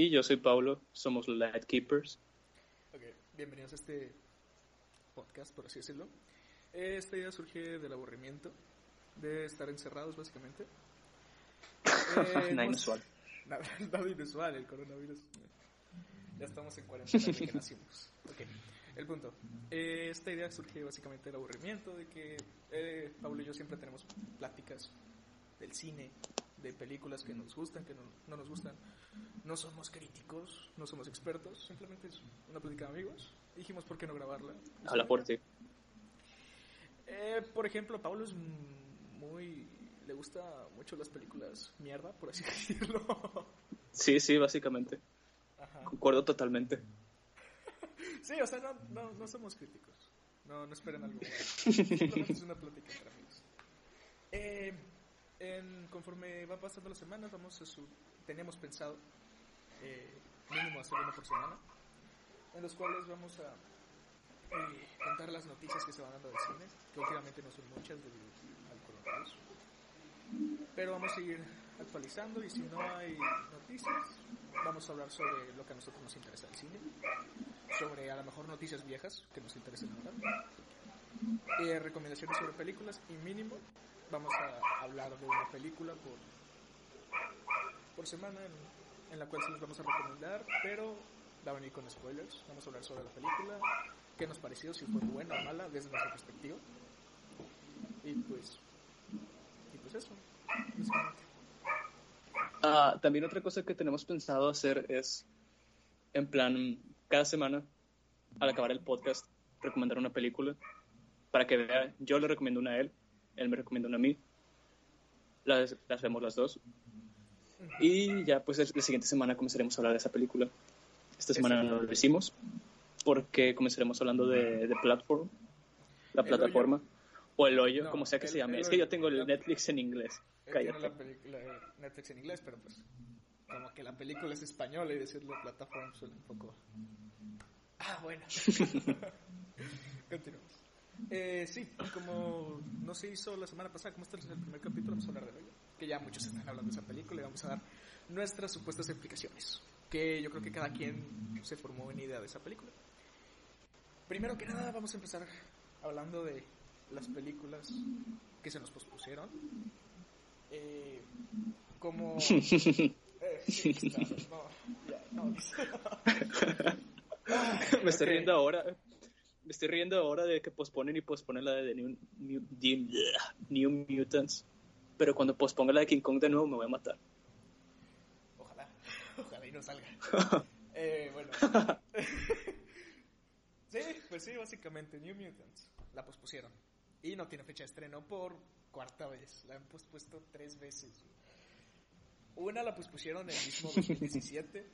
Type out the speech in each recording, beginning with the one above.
Y yo soy Paulo. Somos Light Keepers. Bienvenidos a este podcast, por así decirlo. Esta idea surge del aburrimiento, de estar encerrados básicamente. Eh, Nada hemos- inusual. Nada, nada inusual, el coronavirus. Ya estamos en cuarentena desde que nacimos. Ok, el punto. Eh, esta idea surge básicamente del aburrimiento, de que eh, Pablo y yo siempre tenemos pláticas del cine, de películas que nos gustan, que no, no nos gustan. No somos críticos, no somos expertos, simplemente es una plática de amigos. Dijimos, ¿por qué no grabarla? Habla ti. Eh, por ejemplo, Pablo es muy... le gusta mucho las películas mierda, por así decirlo. Sí, sí, básicamente. Ajá. Concuerdo totalmente. Sí, o sea, no, no, no somos críticos. No, no esperen algo. bueno. Simplemente es una plática entre amigos. Eh, en- conforme va pasando las semanas, vamos a su, teníamos pensado eh, mínimo hacer uno por semana, en los cuales vamos a eh, contar las noticias que se van dando del cine, que últimamente no son muchas debido al coronavirus. Pero vamos a ir actualizando y si no hay noticias, vamos a hablar sobre lo que a nosotros nos interesa del cine sobre a lo mejor noticias viejas que nos interesen ahora. Eh, recomendaciones sobre películas y mínimo vamos a hablar de una película por, por semana en, la cual se les vamos a recomendar, pero va a venir con spoilers. Vamos a hablar sobre la película, qué nos pareció, si fue buena o mala desde nuestra perspectiva. Y pues, y pues eso. Ah, también otra cosa que tenemos pensado hacer es, en plan, cada semana, al acabar el podcast, recomendar una película para que vea. Yo le recomiendo una a él, él me recomienda una a mí. Las, las vemos las dos. Y ya, pues, la siguiente semana comenzaremos a hablar de esa película. Esta semana no lo hicimos porque comenzaremos hablando de, de Platform, la El plataforma, o el hoyo, No, como sea que el- se llame. es que yo tengo el Netflix en inglés. Cállate. la película de Netflix en inglés, pero pues como que la película es española y decirle plataforma suena un poco... Ah, bueno. Continuamos. Eh, sí, como no se hizo la semana pasada, como este es el primer capítulo, vamos a hablar de hoyo. Que ya muchos están hablando de esa película y vamos a dar nuestras supuestas explicaciones. Que yo creo que cada quien se formó una idea de esa película. Primero que nada, vamos a empezar hablando de las películas que se nos pospusieron. Eh, como... Eh, sí, claro, no, ya, no. Me estoy Ok. riendo ahora. Me estoy riendo ahora de que posponen y posponen la de New, New, de- New Mutants. Pero cuando posponga la de King Kong de nuevo me voy a matar. Ojalá, ojalá y no salga. Eh, bueno. sí, pues sí, básicamente, New Mutants la pospusieron. Y no tiene fecha de estreno por cuarta vez. La han pospuesto tres veces. Una la pospusieron el mismo 2017.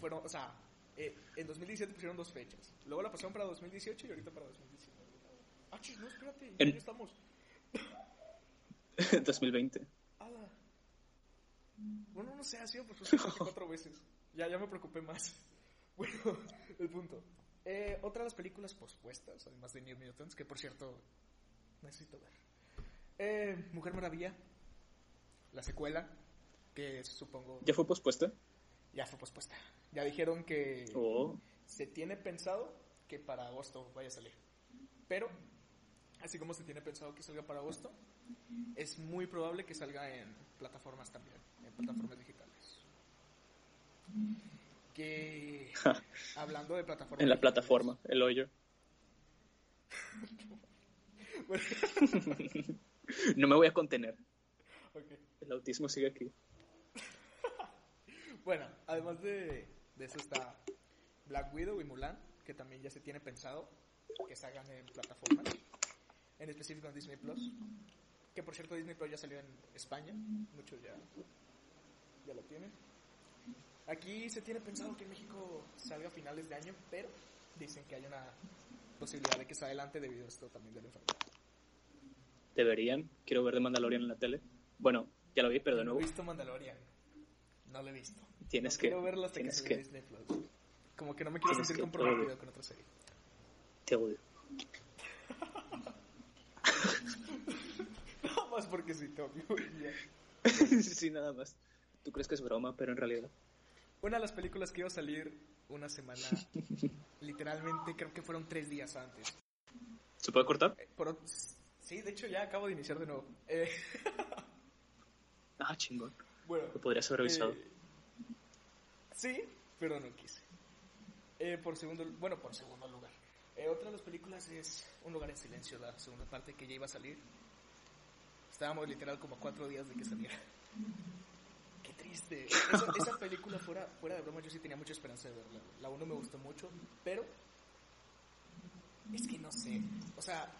Fueron, o sea, eh, en 2017 pusieron dos fechas. Luego la pasaron para 2018 y ahorita para 2019. Ah, chis, no, espérate, ya En- estamos. 2020. Ala. Bueno, no sé, ha sido pues 24 veces. Ya, ya me preocupé más. Bueno, el punto. Eh, otra de las películas pospuestas, además de New Mutants, que por cierto necesito ver. Eh, Mujer Maravilla, la secuela, que supongo ¿Ya fue pospuesta? Ya fue pospuesta. Ya dijeron que Oh. se tiene pensado que para agosto vaya a salir. Pero, así como se tiene pensado que salga para agosto, es muy probable que salga en plataformas también, en plataformas digitales. Que, hablando de plataformas... En la digitales- plataforma, el hoyo. No me voy a contener. El autismo sigue aquí. Bueno, además de, de eso está Black Widow y Mulan, que también ya se tiene pensado que salgan en plataformas, en específico en Disney Plus, que por cierto Disney Plus ya salió en España, muchos ya ya la tienen. Aquí se tiene pensado que en México salga a finales de año, pero dicen que hay una posibilidad de que se adelante debido a esto también de la enfermedad. Deberían. Quiero ver de Mandalorian en la tele. Bueno, ya lo vi, pero de No nuevo. he visto Mandalorian. No lo he visto. Tienes no que- Quiero verlo hasta tienes que. Disney Plus. Como que no me quiero sentir comprometido con otra serie. Te odio. Nada más porque sí, te odio, sí, nada más. Tú crees que es broma, pero en realidad. Una de las películas que iba a salir una semana, literalmente creo que fueron tres días antes. ¿Se puede cortar? Eh, por sí, de hecho ya acabo de iniciar de nuevo. Eh, Ah, chingón. Bueno, Lo podrías haber revisado. eh, sí, pero no quise. Eh, por segundo, bueno, por segundo lugar. Eh, otra de las películas es Un lugar en silencio, la segunda parte que ya iba a salir. Estábamos literal como cuatro días de que saliera. Qué triste. Esa, esa película fuera, fuera de broma, yo sí tenía mucha esperanza de verla. La uno me gustó mucho, pero es que no sé. O sea,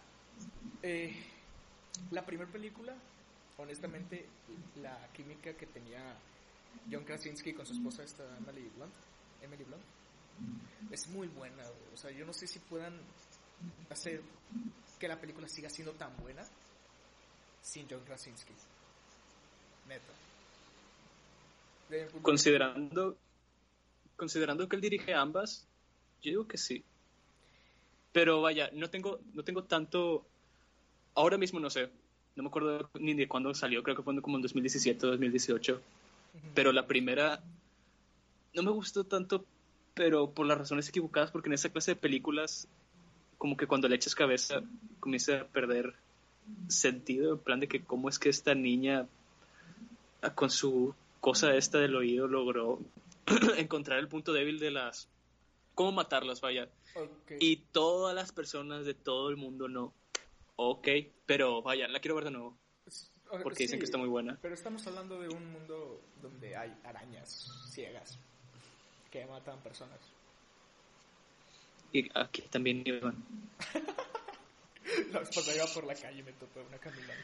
eh, la primera película, honestamente, la química que tenía John Krasinski con su esposa, esta Emily Blunt, Emily Blunt, es muy buena. O sea, yo no sé si puedan hacer que la película siga siendo tan buena sin John Krasinski. Neta. Considerando, considerando que él dirige ambas, yo digo que sí. Pero vaya, no tengo, no tengo tanto. Ahora mismo no sé. No me acuerdo ni de cuándo salió, creo que fue como en 2017 o 2018. Pero la primera no me gustó tanto, pero por las razones equivocadas, porque en esa clase de películas, como que cuando le echas cabeza, comienza a perder sentido, en plan de que cómo es que esta niña, ah, con su cosa esta del oído, logró encontrar el punto débil de las... cómo matarlas, vaya. Y todas las personas de todo el mundo no. Ok, pero vaya, la quiero ver de nuevo, porque dicen que está muy buena. Pero estamos hablando de un mundo donde hay arañas ciegas que matan personas. Y aquí también iban. La vez pasada iba por la calle y me topé una caminando.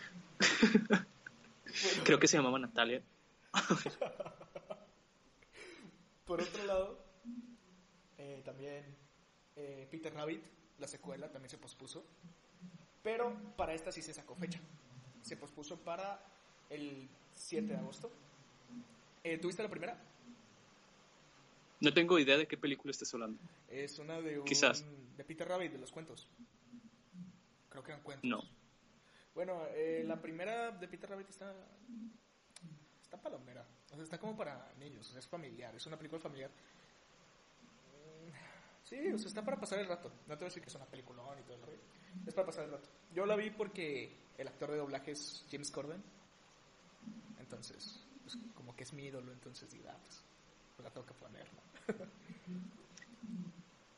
Creo que se llamaba Natalia. Por otro lado, eh, también eh, Peter Rabbit, la secuela, también se pospuso. Pero para esta sí se sacó fecha. Se pospuso para el 7 de agosto. Eh, ¿Tuviste la primera? No tengo idea de qué película estés hablando. Es una de un, Quizás. de Peter Rabbit, de los cuentos. Creo que eran cuentos. No. Bueno, eh, la primera de Peter Rabbit está. Está palomera. O sea, está como para niños. es familiar. Es una película familiar. Mm, Sí, o sea, está para pasar el rato. No te voy a decir que es una película y todo el rollo. Es para pasar el rato. Yo la vi porque el actor de doblaje es James Corden. Entonces, pues, como que es mi ídolo. Entonces, digo, ah, pues, pues la tengo que poner, ¿no?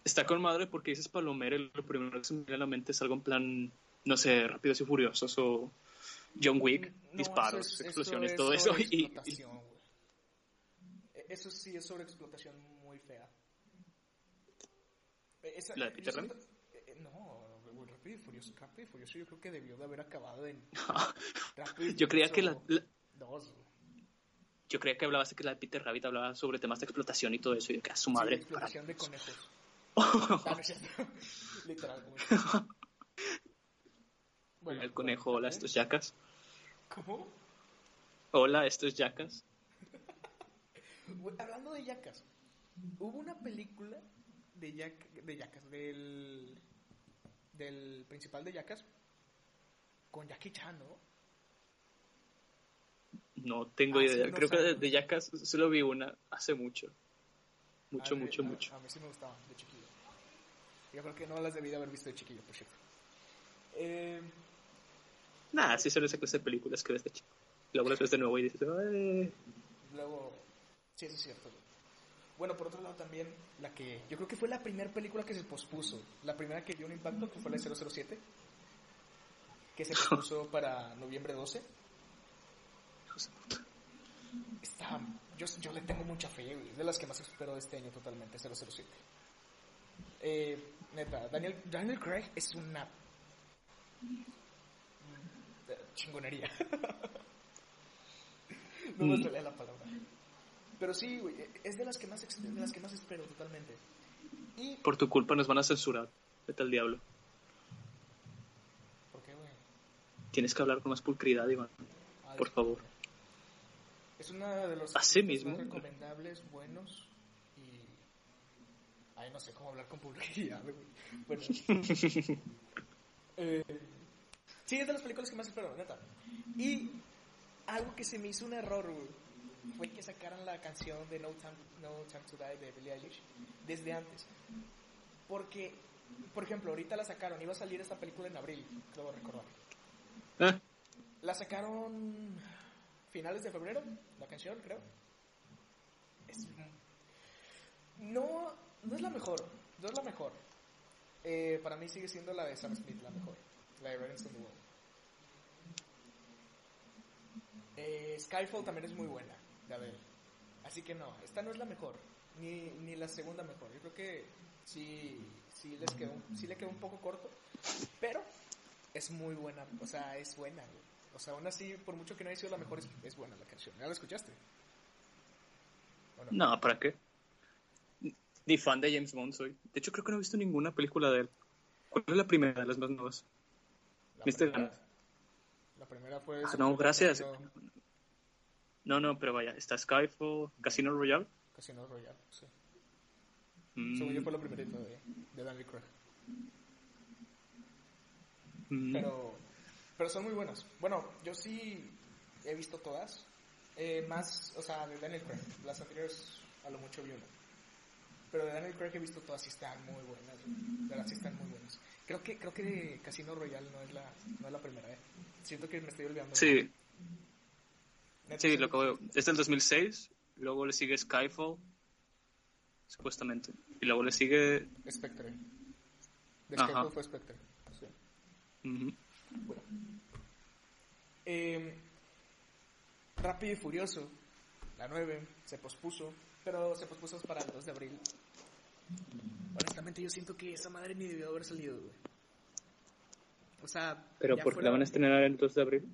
Está con madre porque dices Palomera y lo primero que se me viene a la mente es algo en plan, no sé, Rápidos y Furiosos o John Wick, No, disparos, es- explosiones, todo es eso. Y, y-. E- Eso sí es sobreexplotación muy fea. E- esa- ¿La de yo Peter siento- eh, No, Rápido y Furioso, Rápido y Furioso yo creo que debió de haber acabado en yo creía que la, la- dos, yo creía que hablabas de que la de Peter Rabbit hablaba sobre temas de explotación y todo eso, y que a su madre. Sí, explotación de conejos. para- Ah. Literal. Bueno, el conejo, hola, ¿eh? estos yacas. ¿Cómo? Hola, estos yacas. Hablando de yacas, hubo una película de, yac- de yacas, del, del principal de yacas, con Jackie Chan, ¿no? No tengo Hace idea. unos Creo que de, de solo vi una hace mucho. Mucho, A mí- mucho, mucho. A mí sí me gustaban, de chiquillo. Yo creo que no las debí de haber visto de chiquillo, por cierto. Eh, Nah, sí son esa clase de películas que ves de chico. Luego las ves de nuevo y dices, "Ay". luego, sí, eso es cierto. güey. Bueno, por otro lado también, la que yo creo que fue la primera película que se pospuso. La primera que dio un impacto, que fue la de 007, que se pospuso para noviembre 12. hijos de puta. Está, yo, yo le tengo mucha fe. Es de las que más espero de este año totalmente, 007. Eh, neta, Daniel, Daniel Craig es una chingonería. no me salía la palabra. Pero sí, güey, es de las que más, ex- de las que más espero totalmente. Y... Por tu culpa nos van a censurar. Vete al diablo. ¿Por qué, güey? Tienes que hablar con más pulcridad, Iván. Ay, Por favor. Es una de los Así mismo. más recomendables, buenos y... Ay, no sé cómo hablar con publicidad, güey. Bueno. eh, sí, es de las películas que más espero, neta. Y algo que se me hizo un error, güey, fue que sacaran la canción de No Time, no Time to Die de Billie Eilish desde antes. Porque, por ejemplo, ahorita la sacaron, iba a salir esta película en abril, creo recordar. Ah, La sacaron finales de febrero, la canción, creo. Es- no, no es la mejor, no es la mejor. Eh, para mí sigue siendo la de Sam Smith la mejor, la de Ravens in the World. Eh, Skyfall también es muy buena, de. Así que no, esta no es la mejor, ni, ni la segunda mejor. Yo creo que sí, sí, les quedó, sí le quedó un poco corto, pero es muy buena, o sea, es buena, güey. O sea, aún así, por mucho que no haya sido la mejor, es, es buena la canción. ¿Ya la escuchaste? ¿O no? no, ¿para qué? Ni fan de James Bond soy. De hecho, creo que no he visto ninguna película de él. ¿Cuál es la primera de las más nuevas? La Mr. primera, la primera fue... Ah, no, gracias. No, no, pero vaya. Está Skyfall, Casino Royale. Casino Royale, sí. Mm, Según yo fue la primerita de, de Daniel Craig. mm. Pero, pero son muy buenas. Bueno, yo sí he visto todas. Eh, más, o sea, de Daniel Craig. Las anteriores a lo mucho vi una. Pero de Daniel Craig he visto todas y están muy buenas. De verdad sí están muy buenas. Creo que, creo que Casino Royale no es la, no es la primera, eh. Siento que me estoy olvidando. Sí, Neta, sí, sí. lo acabo de- Es del 2006. Luego le sigue Skyfall. Supuestamente. Y luego le sigue. Spectre. De Ajá. Skyfall fue Spectre. Sí. ujú. Bueno. Eh, Rápido y Furioso, la 9, se pospuso, pero se pospuso para el 2 de abril. Honestamente yo siento que esa madre ni debió haber salido, güey. O sea, Pero ¿por qué fuera la van a estrenar el 2 de abril?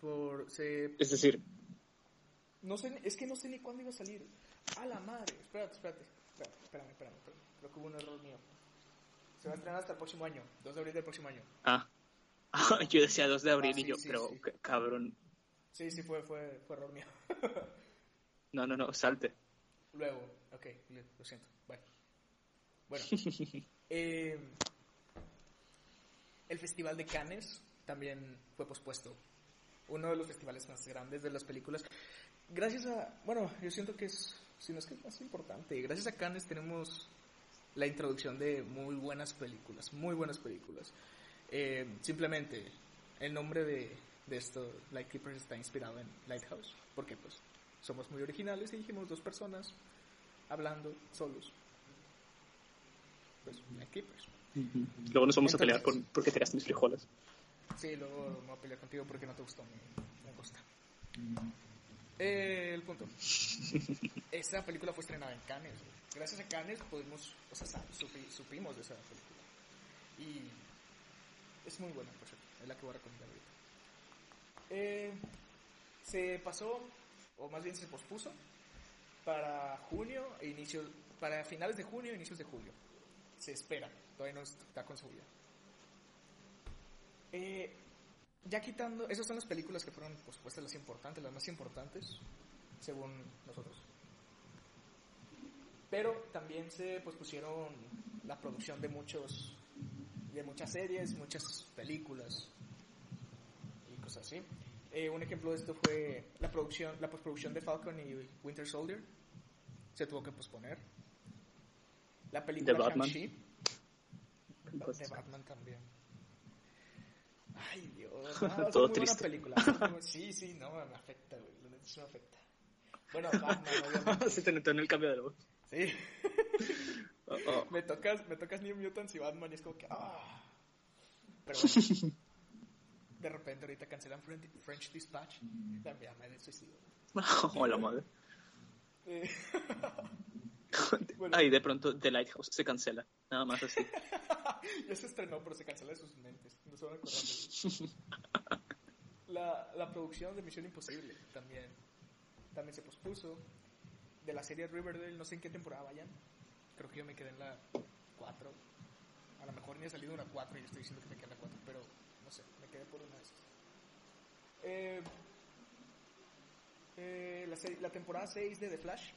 Por, se, Es decir, no sé, es que no sé ni cuándo iba a salir. A la madre, espérate, espérate, espérate, espérame, espérame, espérame. Creo que hubo un error mío. Se va a estrenar hasta el próximo año, 2 de abril del próximo año. ah. yo decía 2 de abril Ah, y sí, yo, sí, pero sí. ca- cabrón. Sí, sí, fue, fue, fue error mío. No, no, no, salte. Luego, ok, lo siento, bye. Bueno, eh, el Festival de Cannes también fue pospuesto. Uno de los festivales más grandes de las películas. Gracias a, bueno, yo siento que es, si no es que es más importante, gracias a Cannes tenemos la introducción de muy buenas películas, muy buenas películas. Eh, simplemente, el nombre de, de esto, Lightkeepers, está inspirado en Lighthouse, porque pues somos muy originales y dijimos dos personas hablando solos. Pues, Lightkeepers. Luego nos vamos a pelear Entonces- por, porque tiraste mis frijoles. Sí, luego me voy a pelear contigo porque no te gustó mi langosta. Eh, el punto. Esa película fue estrenada en Cannes. Gracias a Cannes pudimos, o sea, supi- supimos de esa película. Y es muy buena, por cierto. Es la que voy a recomendar ahorita. Eh, se pasó, o más bien se pospuso, para junio e inicio, para finales de junio e inicios de julio. Se espera, todavía no está consolidado. Eh, ya quitando, esas son las películas que fueron pospuestas las importantes, las más importantes, según nosotros. Pero también se pospusieron la producción de muchos, de muchas series, muchas películas y cosas así. Eh, un ejemplo de esto fue la producción, la postproducción de Falcon y Winter Soldier se tuvo que posponer. La película De Batman. De Batman también. Ay, Dios. No, Todo muy buena triste. película. Sí, sí, no, me afecta, güey. La neta sí me afecta. Bueno, Batman. Se te notó en el cambio de voz. Sí. Oh, oh. Me tocas, me tocas New Mutants y Batman y es como que, ah. Pero bueno. De repente ahorita cancelan French, Dispatch. También me de suicidio. Hola, madre. Eh, Bueno. Ay, de pronto The Lighthouse se cancela. Nada más así. ya se estrenó, pero se cancela de sus mentes. No se van a acordar de eso. La, la producción de Misión Imposible también. también se pospuso. De la serie Riverdale, no sé en qué temporada vayan. Creo que yo me quedé en la 4. A lo mejor ni ha salido una 4 y yo estoy diciendo que me quedé en la 4, pero no sé, me quedé por una de esas. Eh, eh, la temporada 6 de The Flash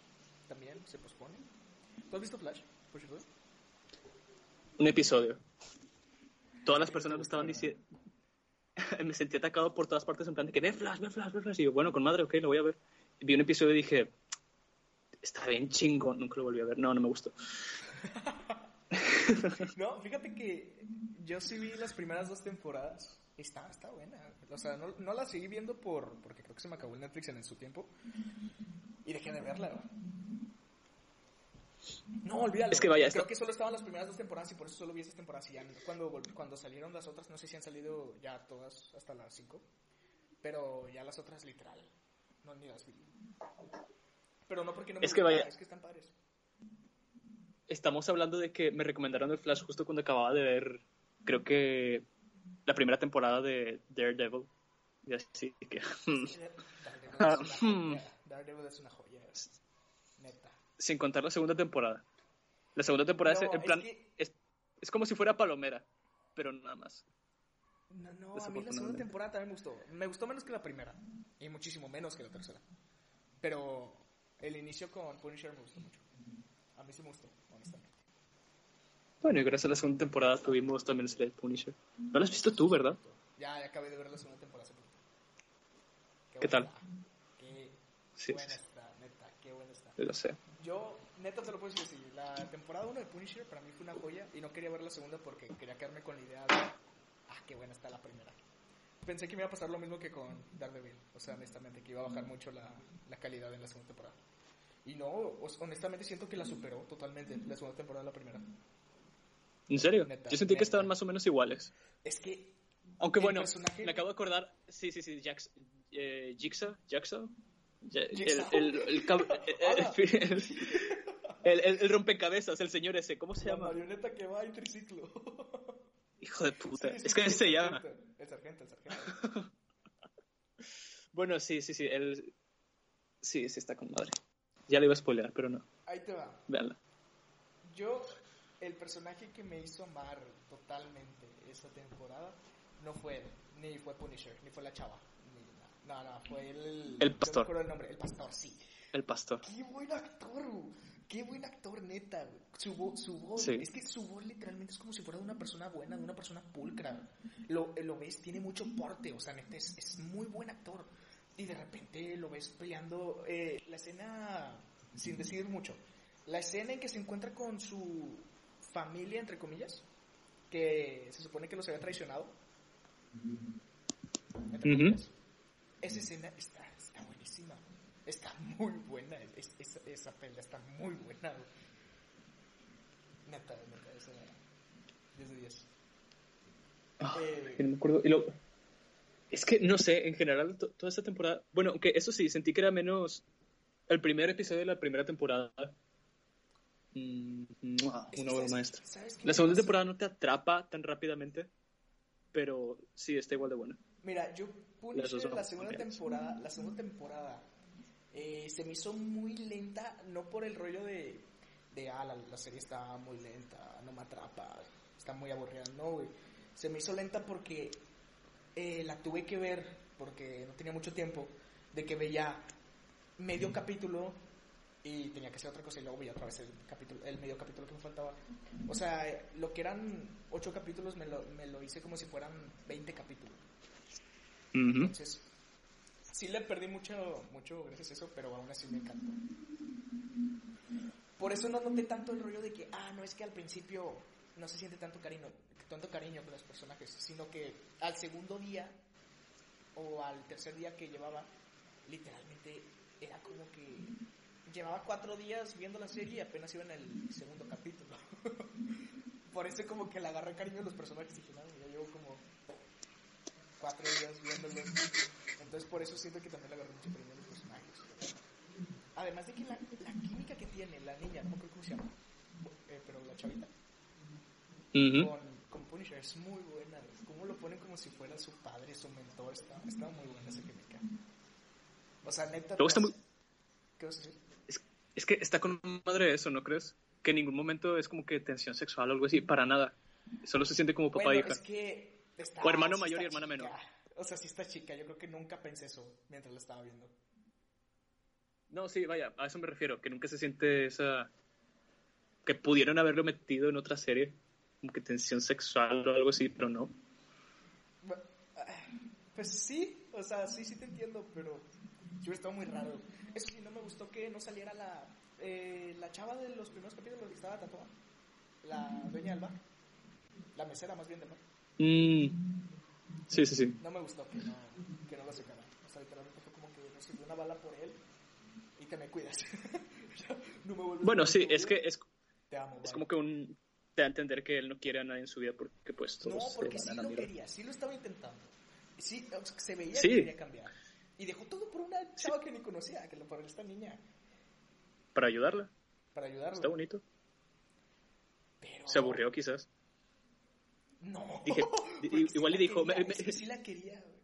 también se pospone. ¿Tú has visto Flash, por cierto? Un episodio. Todas las personas me estaban diciendo... me sentí atacado por todas partes en plan de que ve Flash, ve Flash, ve Flash. Y yo, bueno, con madre, ok, lo voy a ver. Y vi un episodio y dije, está bien chingo, nunca lo volví a ver. No, no me gustó. No, fíjate que yo sí vi las primeras dos temporadas. Está, está buena. O sea, no, no la seguí viendo por porque creo que se me acabó el Netflix en su tiempo. Y dejé de verla. No, olvídalo. Es que vaya, creo esto- que solo estaban las primeras dos temporadas y por eso solo vi esas temporadas. Y ya cuando, cuando salieron las otras, no sé si han salido ya todas hasta las cinco. Pero ya las otras, literal. No, ni las vi. Pero no porque no me Es que vaya- Es que están padres. Estamos hablando de que me recomendaron el Flash justo cuando acababa de ver, creo que la primera temporada de Daredevil. Y así que... Daredevil es una joya. Daredevil es una joya. Neta. Sin contar la segunda temporada. La segunda temporada No, es, en es plan, que- es, es como si fuera Palomera, pero nada más. No, no, a mí la segunda temporada también me gustó. Me gustó menos que la primera. Y muchísimo menos que la tercera. Pero el inicio con Punisher me gustó mucho. A mí sí me gustó, honestamente. Bueno, y gracias a la segunda temporada tuvimos también el de Punisher. No lo has visto tú, ¿verdad? Ya, ya acabé de ver la segunda temporada hace. ¿Qué buena tal? Qué Sí, buena sí, está, neta, qué buena está. sí, lo sé. Yo, neta, te lo puedo decir así. La temporada 1 de Punisher para mí fue una joya y no quería ver la segunda porque quería quedarme con la idea de, ah, qué buena está la primera. Pensé que me iba a pasar lo mismo que con Daredevil. O sea, honestamente, que iba a bajar mucho la, la calidad en la segunda temporada. Y no, honestamente siento que la superó totalmente la segunda temporada de la primera. ¿En serio? Neta, Yo sentí neta. que estaban más o menos iguales. Es que Aunque bueno, personaje- me acabo de acordar. Sí, sí, sí, Jax, eh, Jigsaw, Jigsaw. El, el, el, cab- el, el, el- el- el rompecabezas, el señor ese, ¿cómo se la llama? marioneta que va en triciclo. Hijo de puta. Es que se el llama. sargento, El sargento, el sargento. Bueno, sí, sí, sí. El... Sí, sí está con madre. Ya le iba a spoilear, pero no. Ahí te va. Véanla. Yo, el personaje que me hizo amar totalmente esa temporada no fue él, ni fue Punisher, ni fue la chava. No, no, fue el. El pastor. me el nombre, el pastor, sí. El pastor. Qué buen actor, güey. Qué buen actor, neta. güey. Su, vo- su voz, Sí. es que su voz literalmente es como si fuera de una persona buena, de una persona pulcra. Lo, lo ves, tiene mucho porte, o sea, neta, es, es muy buen actor. Y de repente lo ves peleando. eh, la escena, sin decir mucho, la escena en que se encuentra con su familia, entre comillas, que se supone que los había traicionado. Entre comillas. Esa escena está, está buenísima. Está muy buena. es- es- esa pelea está muy buena. Neta, neta, esa 10 de 10. Ah, Eh, no me acuerdo. Y lo... Es que, no sé, en general, to- toda esta temporada... Bueno, aunque eso sí, sentí que era menos... El primer episodio de la primera temporada... mm, una obra ¿sabes- maestra. La segunda temporada no te atrapa tan rápidamente, pero sí está igual de buena. Mira, yo Punisher la segunda temporada, la segunda temporada eh, se me hizo muy lenta, no por el rollo de, de ah, la, la serie está muy lenta, no me atrapa, está muy aburrida, no, güey. Se me hizo lenta porque eh, la tuve que ver, porque no tenía mucho tiempo, de que veía medio capítulo y tenía que hacer otra cosa y luego veía otra vez el capítulo, el medio capítulo que me faltaba. O sea, lo que eran ocho capítulos me lo, me lo hice como si fueran 20 capítulos. Entonces, sí le perdí mucho, mucho gracias a eso, pero aún así me encantó. Por eso no noté tanto el rollo de que, ah, no es que al principio no se siente tanto cariño, tanto cariño con los personajes, sino que al segundo día o al tercer día que llevaba, literalmente era como que llevaba cuatro días viendo la serie y apenas iba en el segundo capítulo. Por eso como que le agarré cariño a los personajes y dije, no, ya llevo como cuatro días viéndolos. Entonces por eso siento que también le agarré mucho cariño a los personajes. Además de que la, la química que tiene la niña, no me acuerdo cómo se llama, eh, pero la chavita, Ujú. con, con Punisher es muy buena. Cómo lo ponen como si fuera su padre, su mentor, está, está muy buena esa química. O sea, neta, Luego está muy- ¿Qué vas a decir? Es, es que está con madre eso, ¿no crees? Que en ningún momento es como que tensión sexual o algo así, para nada. Solo se siente como papá bueno, y hija. es que está- O hermano sí mayor y hermana menor. O sea, sí está chica. Yo creo que nunca pensé eso mientras la estaba viendo. No, sí, vaya, a eso me refiero, que nunca se siente esa... Que pudieron haberlo metido en otra serie, como que tensión sexual o algo así, pero no. Ah, Pues sí, o sea, sí, sí te entiendo, pero yo estaba muy raro. Eso sí, no me gustó que no saliera la, eh, la chava de los primeros capítulos que estaba tatuada. La dueña del bar. La mesera, más bien del bar. Mm, Sí, sí, sí. No me gustó que no, que no lo sacara. O sea, literalmente fue como que recibí una bala por él y te me cuidas. No me Bueno, sí, es que es, Te amo, es como que un... Te da a entender que él no quiere a nadie en su vida porque pues todos No, porque sí lo quería, sí lo estaba intentando. Sí, se veía Sí. que quería cambiar. Y dejó todo por una chava que ni conocía, que lo por esta niña, Para ayudarla, para ayudarlo. está bonito. Pero... Se aburrió quizás. No. Dije- sí igual y dijo, quería, me- es que sí la quería, güey.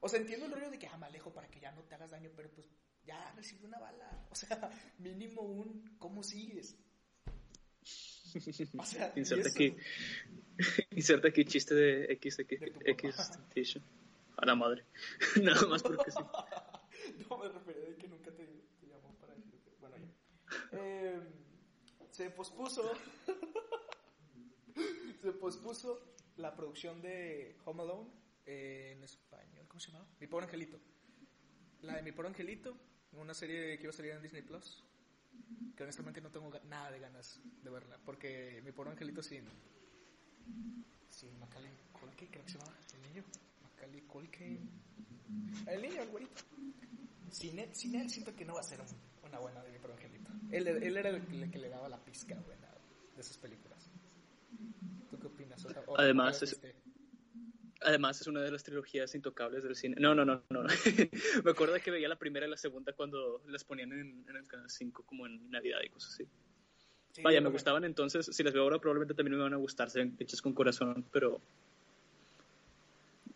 O sea, entiendo el rollo de que, ah, me alejo para que ya no te hagas daño, pero pues ya recibí una bala. O sea, mínimo un, ¿cómo sigues? O sea, Inserta aquí, inserta aquí chiste de X, De X, tu X. A la madre. Nada más porque sí. No me refería de que nunca te, te llamó para decirte. Bueno, ya. Eh, se pospuso. Se pospuso la producción de Home Alone en español. ¿Cómo se llamaba? Mi pobre angelito. La de Mi pobre angelito, una serie que iba a salir en Disney Plus. Que honestamente no tengo nada de ganas de verla. Porque Mi pobre angelito sin. Sin Macaulay creo que se llama el niño. Macaulay Culkin. El niño, el güerito. Sin él, siento que no va a ser un- una buena de mi pobre angelito. Él, era el, que- el que le daba la pizca buena de esas películas. ¿Tú qué opinas? O sea, o- Además, es- viste? Además es una de las trilogías intocables del cine. No, no, no, no. Me acuerdo que veía la primera y la segunda cuando las ponían en, en el canal 5 como en Navidad y cosas así. Sí, Vaya, me gustaban entonces. Si las veo ahora probablemente también me van a gustar, sean hechas con corazón, pero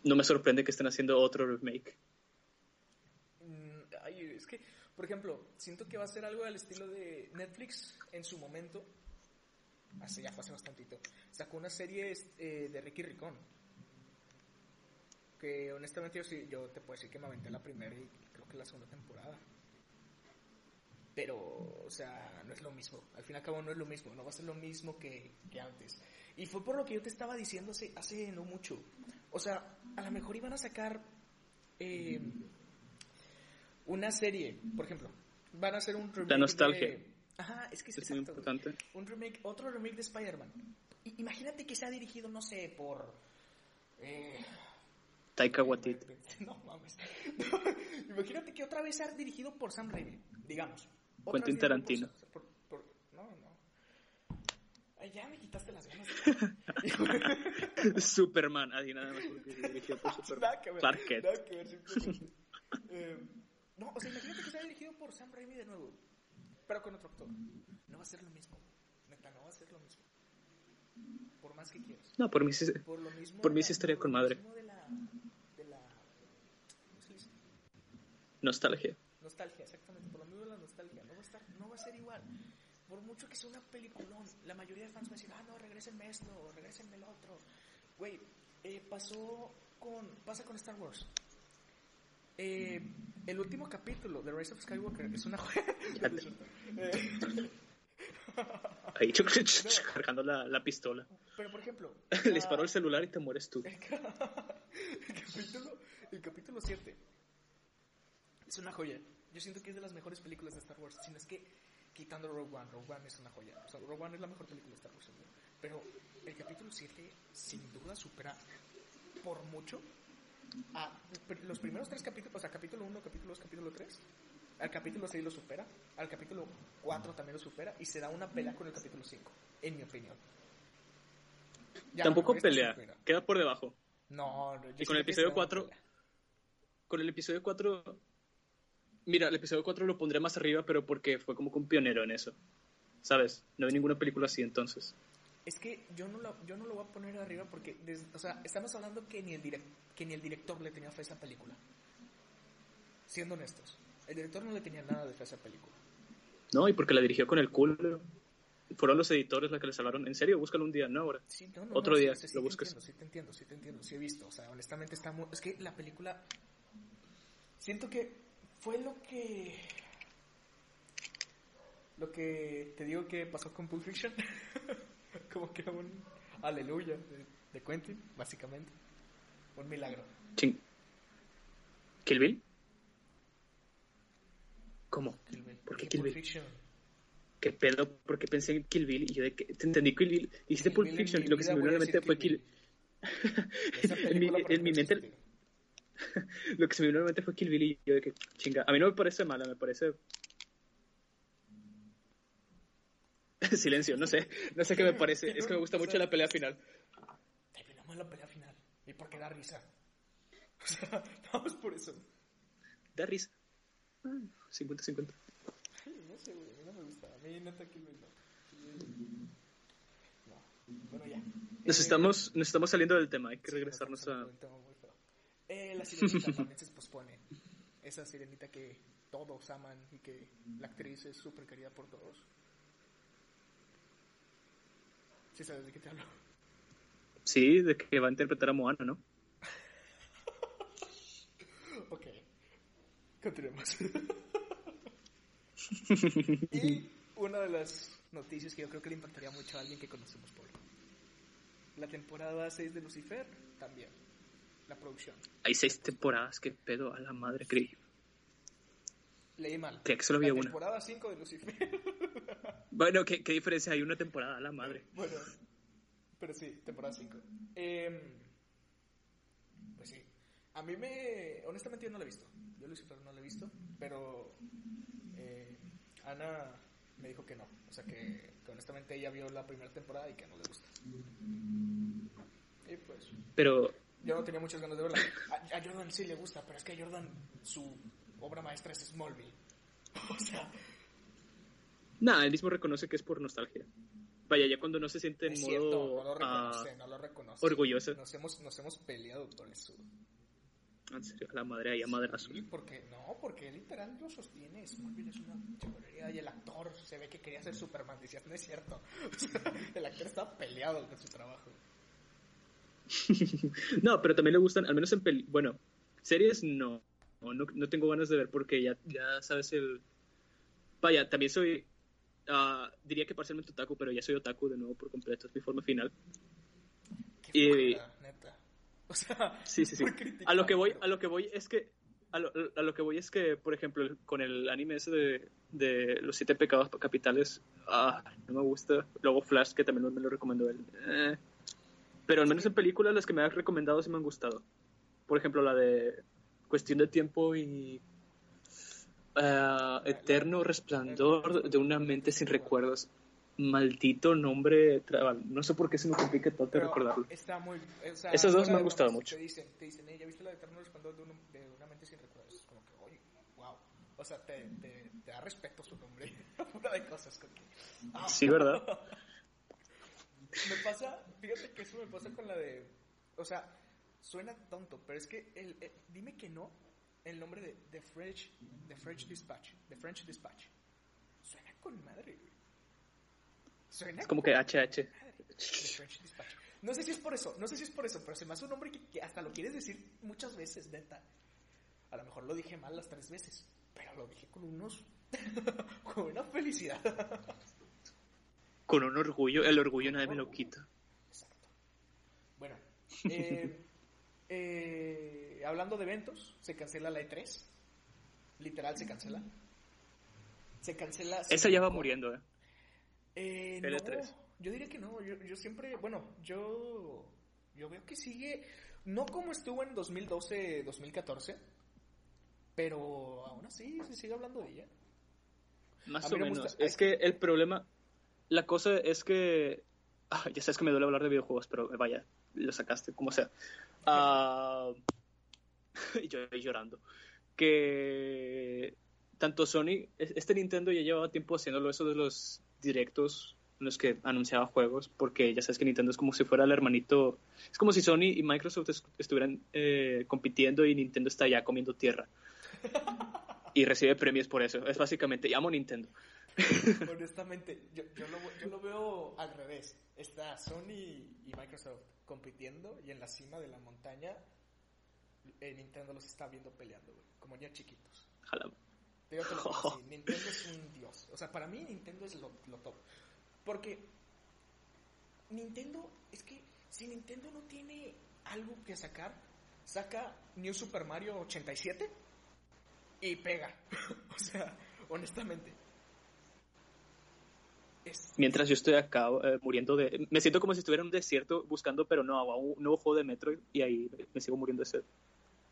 no me sorprende que estén haciendo otro remake. Mm, ay, es que, por ejemplo, siento que va a ser algo al estilo de Netflix en su momento. Hace ya fue hace bastantito. Sacó una serie eh, de Ricky Ricón. Que honestamente yo sí, yo te puedo decir que me aventé la primera y creo que la segunda temporada. Pero, o sea, no es lo mismo. Al fin y al cabo no es lo mismo. No va a ser lo mismo que, que antes. Y fue por lo que yo te estaba diciendo hace, hace no mucho. O sea, a lo mejor iban a sacar eh, una serie, por ejemplo. Van a hacer un. La nostalgia. de- Ajá, es que es, Es muy exacto, güey. importante. Un remake, otro remake de Spider-Man. Imagínate que sea dirigido, no sé, por. Eh, Taika Waititi. no mames. Imagínate que otra vez sea dirigido por Sam Raimi, digamos. Quentin Tarantino. por- por- no, no. Ay, ya me quitaste las ganas. Superman, así nada más porque por Superman. Nada que ver. Clark. Nada que ver. Eh, no, o sea, imagínate que sea dirigido por Sam Raimi de nuevo, con otro actor. No va a ser lo mismo. Neta, no va a ser lo mismo. Por más que quieras. No, por mí sí. Por lo mismo. Por mí sí estaría con madre. De la, de la. ¿Cómo se dice? Nostalgia. Nostalgia, exactamente. Por lo mismo de la nostalgia. No va a, estar, no va a ser igual. Por mucho que sea una peliculón, la mayoría de fans va a decir, ah, no, regrésenme esto, regrésenme el otro. Güey, eh, pasó con. Pasa con Star Wars. Eh, el último capítulo de Rise of Skywalker es una joya. Eh, Ahí cargando la, la pistola. pero por ejemplo. Le la- disparó el celular y te mueres tú. El, ca- el capítulo, el capítulo 7 es una joya. Yo siento que es de las mejores películas de Star Wars. Si no es que quitando Rogue One, Rogue One es una joya. O sea, Rogue One es la mejor película de Star Wars. seguro. Pero el capítulo 7 sin duda supera por mucho a pr- los primeros tres capítulos, o sea, capítulo 1, capítulo 2, capítulo 3. Al capítulo 6 lo supera, al capítulo 4 también lo supera y se da una pelea con el capítulo 5, en mi opinión. Ya, Tampoco pelea, queda por debajo. No, no, yo Y con el episodio se da una 4, pelea. con el episodio 4, mira, el episodio 4 lo pondré más arriba, pero porque fue como que un pionero en eso. ¿Sabes? No hay ninguna película así entonces. Es que yo no lo, yo no lo voy a poner arriba porque, des- o sea, estamos hablando que ni, el direc- que ni el director le tenía fe a esa película. Siendo honestos. El director no le tenía nada de fe a esa película. No, y porque la dirigió con el culo. Fueron los editores los que le salvaron. En serio, búscalo un día, no ahora. Sí, no, no, Otro no, día sí, sí lo buscas. entiendo, sí te entiendo, sí te entiendo, sí he visto. O sea, honestamente está muy... Es que la película... Siento que fue lo que... Lo que te digo que pasó con Pulp Fiction. Como que un aleluya de, de Quentin, básicamente. Un milagro. Ching. ¿Kill Bill? ¿Cómo? Kill Bill. ¿Por qué Kill Bill? Fiction. ¿Qué pedo? Porque pensé en Kill Bill y yo de que te entendí Kill Bill. Dijiste Pulp Fiction y lo que se me vino a la mente fue Kill en mi, en mi mente lo que se me vino a la mente fue Kill Bill y yo de que chinga. A mí no me parece mala, me parece silencio, no sé, no sé qué me parece. Es que me gusta mucho la pelea final. Terminamos la pelea final. ¿Y por qué da risa? O sea, vamos por eso. Da risa. Ah, 50-50. No sé, güey, no me gusta. A mí neta Kill Bill no. No. Bueno, ya. Nos Eh, estamos, nos estamos saliendo del tema, hay que regresarnos a... Eh, la sirenita también se pospone. Esa sirenita que todos aman y que la actriz es súper querida por todos. ¿Sí sabes de qué te hablo? Sí, de que va a interpretar a Moana, ¿no? Ok. Continuemos. y una de las noticias que yo creo que le impactaría mucho a alguien que conocemos por la temporada 6 de Lucifer también. La producción. Hay seis temporadas, qué pedo, a la madre creí. Leí mal. Que solo había la una. temporada 5 de Lucifer. Bueno, ¿qué, ¿qué diferencia hay? Una temporada, a la madre. bueno, pero sí, temporada 5. pues sí. A mí me. Honestamente, yo no la he visto. Yo Lucifer no la he visto. Pero. eh, Ana me dijo que no. O sea, que, que honestamente ella vio la primera temporada y que no le gusta. Y pues. Pero, Yo no tenía muchas ganas de verla. A, a Jordan sí le gusta, pero es que a Jordan su obra maestra es Smallville. O sea, nada, él mismo reconoce que es por nostalgia. Vaya, ya cuando no se siente en modo cierto, no lo ah, reconoce, no lo reconoce. orgulloso. Nos hemos, nos hemos peleado por eso. En serio, a la madre ahí a madrazo. Sí, porque, no, porque él literal lo sostiene. Smallville es una chingonería y el actor se ve que quería ser Superman. Decías, no es cierto. El actor estaba peleado con su trabajo. no, pero también le gustan, al menos en peli... Bueno, series no. No, no, no tengo ganas de ver porque ya, ya sabes el... Vaya, también soy... ah, diría que parcialmente otaku, pero ya soy otaku de nuevo por completo. Es mi forma final. Qué Y- neta. O sea, Sí, sí, sí. A lo que voy, a lo que voy es que a lo, a lo que voy es que, por ejemplo, con el anime ese de, de los siete pecados capitales, ah, no me gusta. Luego Flash, que también me lo recomendó él. eh. Pero al menos en películas las que me has recomendado sí me han gustado. Por ejemplo, la de Cuestión de Tiempo y ah, Eterno Resplandor de una mente sin recuerdos. Maldito nombre, traba- no sé por qué se me complica tanto Pero recordarlo. Está muy. o sea, Esos dos me han gustado mucho. Te dicen, te dicen, "Eh, ¿ya viste la de Eterno Resplandor de, un- de una mente sin recuerdos? Es como que, oye, wow. O sea, te, te, te da respeto su nombre. Fuera de cosas. Como que, ah. Sí, ¿verdad? Me pasa, fíjate que eso me pasa con la de. O sea, suena tonto, pero es que el, el- dime que no el nombre de The French, The French Dispatch. The French Dispatch. Suena con madre, güey. Suena Es como con que HH. madre. The French Dispatch. No sé si es por eso, no sé si es por eso, pero se me hace un nombre que, que hasta lo quieres decir muchas veces, neta. A lo mejor lo dije mal las tres veces, pero lo dije con unos. con una felicidad. Con un orgullo, el orgullo nadie me lo quita. Exacto. Bueno, eh, eh, hablando de eventos, se cancela la E3. Literal, se cancela. Se cancela. Esa ya va muriendo, ¿eh? Eh, no, E3. yo diría que no. Yo, yo siempre, bueno, yo, yo veo que sigue, no como estuvo en 2012, 2014, pero aún así se sigue hablando de ella. Más o me menos. gusta- Es que el problema, la cosa es que, ah, ya sabes que me duele hablar de videojuegos, pero vaya, lo sacaste, como sea. Ah, y yo ahí llorando. Que tanto Sony, es- este Nintendo ya llevaba tiempo haciéndolo eso de los directos en los que anunciaba juegos, porque ya sabes que Nintendo es como si fuera el hermanito, es como si Sony y Microsoft es- estuvieran eh, compitiendo y Nintendo está ya comiendo tierra. y recibe premios por eso. Es básicamente, amo Nintendo. Honestamente, yo, yo, lo, yo lo veo al revés. Está Sony y Microsoft compitiendo y en la cima de la montaña eh, Nintendo los está viendo peleando, güey, como ya chiquitos. Jala. Digo lo pongo así, Nintendo es un dios. O sea, para mí Nintendo es lo, lo top. Porque Nintendo, es que si Nintendo no tiene algo que sacar, saca New Super Mario 87 y pega. o sea, honestamente. Mientras yo estoy acá eh, muriendo de... Me siento como si estuviera en un desierto buscando, pero no, agua, un nuevo juego de Metroid y ahí me sigo muriendo de sed.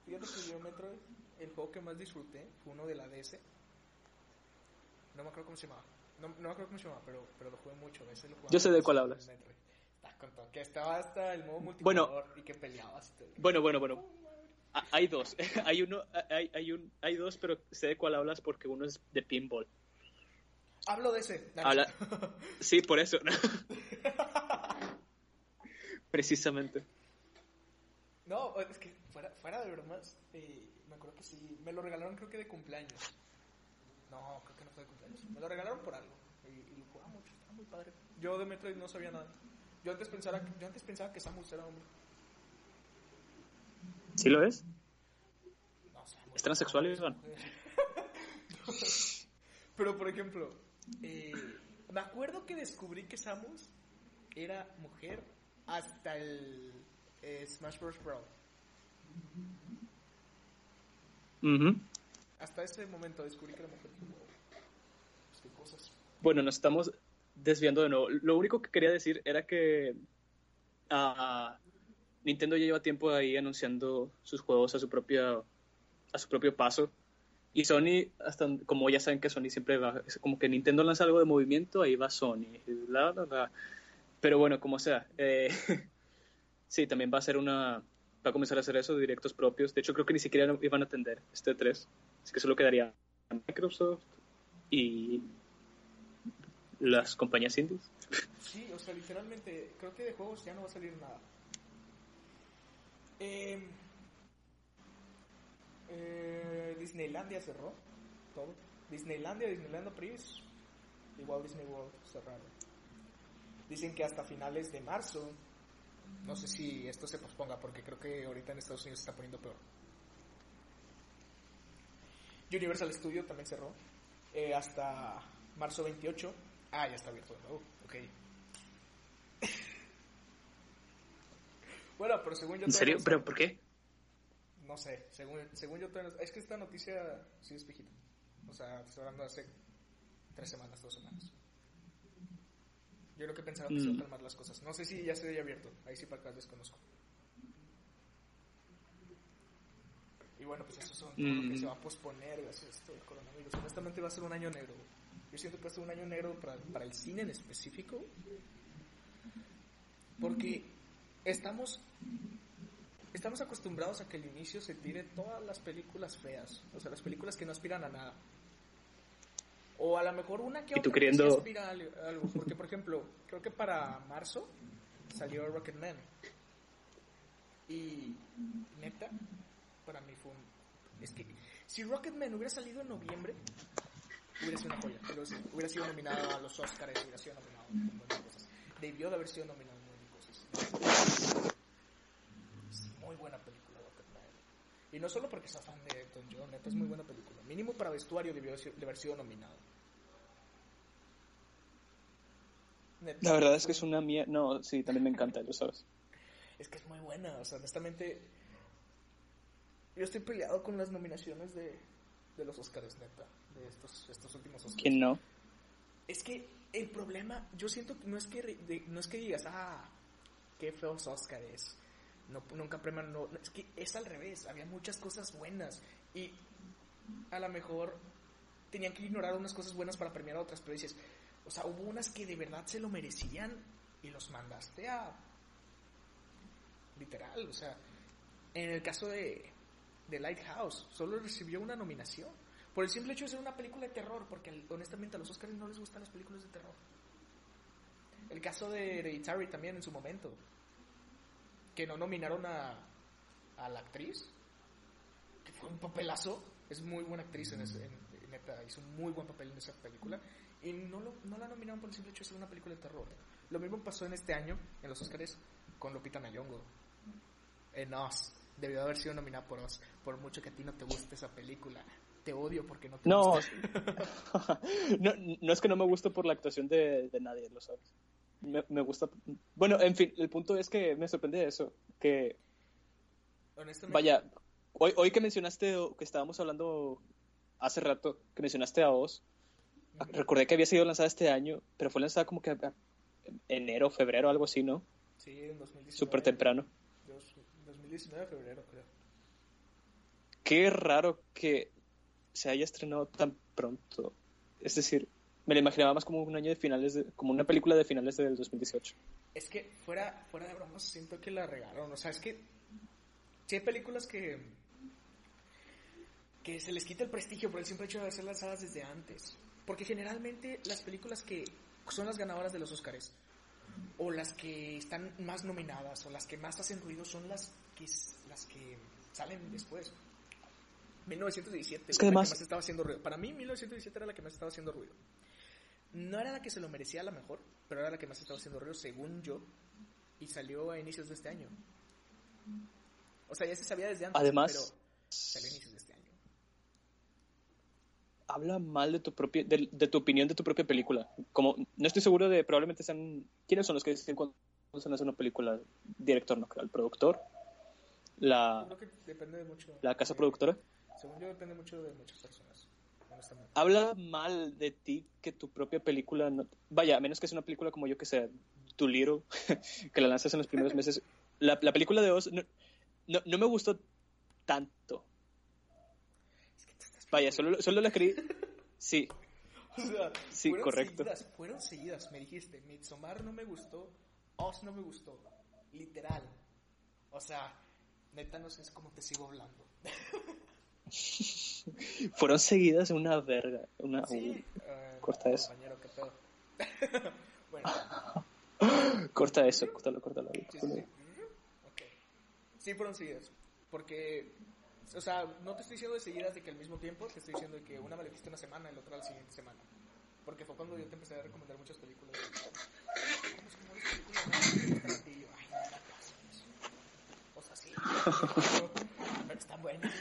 Fíjate que yo Metroid, el juego que más disfruté fue uno de la DS. No me acuerdo cómo se llamaba. No, no me acuerdo cómo se llamaba, pero, pero lo jugué mucho. Ese lo Yo sé de cuál hablas. Que estaba hasta el modo Bueno. multijugador y que peleabas y. Bueno, bueno, bueno. Ah, Hay dos. hay uno, hay, hay, un, hay dos, pero sé de cuál hablas porque uno es de pinball. Hablo de ese. Habla... Sí, por eso. Precisamente. No, es que fuera, fuera de bromas, eh, me acuerdo que sí, me lo regalaron creo que de cumpleaños. No, creo que no fue de cumpleaños. Me lo regalaron por algo. Y, y lo jugaba mucho, estaba muy padre. Yo de Metroid no sabía nada. Yo antes pensaba, que- yo antes pensaba que Samus era hombre. ¿Sí lo es? No, ¿Es transexual, es Iván? Pero por ejemplo, eh, me acuerdo que descubrí que Samus era mujer hasta el eh, Smash Bros. Brawl. Hasta ese momento descubrí que era mujer. Pues qué cosas. Bueno, nos estamos desviando de nuevo. Lo único que quería decir era que ah, Nintendo ya lleva tiempo ahí anunciando sus juegos a su propia a su propio paso. Y Sony, hasta como ya saben que Sony siempre va, es como que Nintendo lanza algo de movimiento, ahí va Sony. bla, bla, bla. Pero bueno, como sea. eh, sí, también va a ser una. Va a comenzar a hacer eso directos propios. De hecho, creo que ni siquiera iban a atender este 3. Así que solo quedaría Microsoft y las compañías indies. Sí, o sea, literalmente, creo que de juegos ya no va a salir nada. Eh, eh, Disneylandia cerró todo. Disneylandia, Disneyland Paris, igual Disney World cerraron. Dicen que hasta finales de marzo, no sé si esto se posponga porque creo que ahorita en Estados Unidos se está poniendo peor. Universal Studio también cerró eh, hasta marzo 28. Ah, ya está abierto de nuevo. Ok. bueno, pero según yo... ¿En serio? ¿Pero por qué? No sé, según, según yo... Es que esta noticia sí es viejita. O sea, estoy hablando de hace tres semanas, dos semanas. Yo creo que pensaba que se iban a Mm. calmar las cosas. No sé si ya se había abierto. Ahí sí para acá desconozco. Y bueno, pues eso son todo lo que Mm. se va a posponer gracias a esto del coronavirus. Honestamente va a ser un año negro. Yo siento que va a ser un año negro para, para el cine en específico. Porque estamos estamos acostumbrados a que al inicio se tire todas las películas feas, o sea, las películas que no aspiran a nada. O a lo mejor una que Y tú otra que queriendo- sí aspira a al- algo, porque por ejemplo, creo que para marzo salió Rocketman. Y neta, para mí fue un... Es que si Rocketman hubiera salido en noviembre, hubiera sido una joya. Pero si hubiera sido nominado a los Oscars, hubiera sido nominado a un montón de cosas. Debió de haber sido nominado a un montón de cosas. Es muy buena película Rocketman. Y no solo porque sea fan de Elton John, neta es muy buena película. Mínimo para vestuario debió de haber sido nominado. Neta, La verdad es que es una mía. No, sí, también me encanta, lo sabes. Es que es muy buena, o sea, honestamente. Yo estoy peleado con las nominaciones de, de los Oscars, neta. De estos, estos últimos Oscars. ¿Quién no? Es que el problema, yo siento que no es que, de- no es que digas, ah, qué feos Oscars. No, nunca premian, no, es que es al revés. Había muchas cosas buenas. Y a lo mejor tenían que ignorar unas cosas buenas para premiar a otras, pero dices, o sea, hubo unas que de verdad se lo merecían y los mandaste a. Literal, o sea, en el caso de, de Lighthouse, solo recibió una nominación. Por el simple hecho de ser una película de terror, porque honestamente a los Oscars no les gustan las películas de terror. El caso de Hereditary también en su momento, que no nominaron a, a la actriz, que fue un papelazo, Es muy buena actriz en, ese, en, neta, hizo un muy buen papel en esa película. Y no, lo, no la nominaron por el simple hecho de ser una película de terror. Lo mismo pasó en este año, en los Oscars, con Lupita Nyong'o. En Oz. Debió haber sido nominada por Oz. Por mucho que a ti no te guste esa película. Te odio porque no te no, no, no es que no me guste por la actuación de, de nadie, lo sabes. Me, me, gusta. Bueno, en fin, el punto es que me sorprende eso. Que. Vaya, hoy, hoy que mencionaste, que estábamos hablando hace rato, que mencionaste a Oz, recordé que había sido lanzada este año, pero fue lanzada como que enero, febrero, algo así, ¿no? Sí, en 2019. Súper temprano. 2019, febrero, creo. Qué raro que se haya estrenado tan pronto. Es decir, me la imaginaba más como un año de finales, de, como una película de finales del 2018. Es que fuera, fuera de bromas, siento que la regalaron. O sea, es que si hay películas que que se les quita el prestigio por el simple hecho de ser lanzadas desde antes. Porque generalmente las películas que son las ganadoras de los Oscars o las que están más nominadas o las que más hacen ruido son las que las que salen después. 1917 es que además... estaba haciendo ruido. Para mí 1917 era la que más estaba haciendo ruido. No era la que se lo merecía a la mejor, pero era la que más estaba haciendo ruido según yo y salió a inicios de este año. O sea, ya se sabía desde antes, además, pero salió a inicios de este año. Habla mal de tu propia de, de, tu opinión de tu propia película. Como no estoy seguro de probablemente sean quiénes son los que dicen cuando se hace una película, director no creo, el productor, la depende mucho la casa productora. Según yo depende mucho de muchas personas. Habla mal de ti que tu propia película, no, vaya, a menos que sea una película como yo que sea, Tu Little, que la lanzas en los primeros meses. La, la película de Oz no, no, no, me gustó tanto. Vaya, solo, solo la querí. Sí. O sea, sí, fueron correcto. Seguidas, fueron seguidas, me dijiste. Midsommar no me gustó, Oz no me gustó. Literal. O sea, neta no sé cómo te sigo hablando. Fueron seguidas en una verga. Una, sí, uh, corta eso. Compañero, qué pedo. bueno. corta eso, córtalo, córtalo. Sí, sí, sí. Okay. sí, fueron seguidas. Porque, o sea, no te estoy diciendo de seguidas de que al mismo tiempo, te estoy diciendo de que una me la dijiste una semana y la otra la siguiente semana. Porque fue cuando yo te empecé a recomendar muchas películas. O sea, sí. Pero están buenas.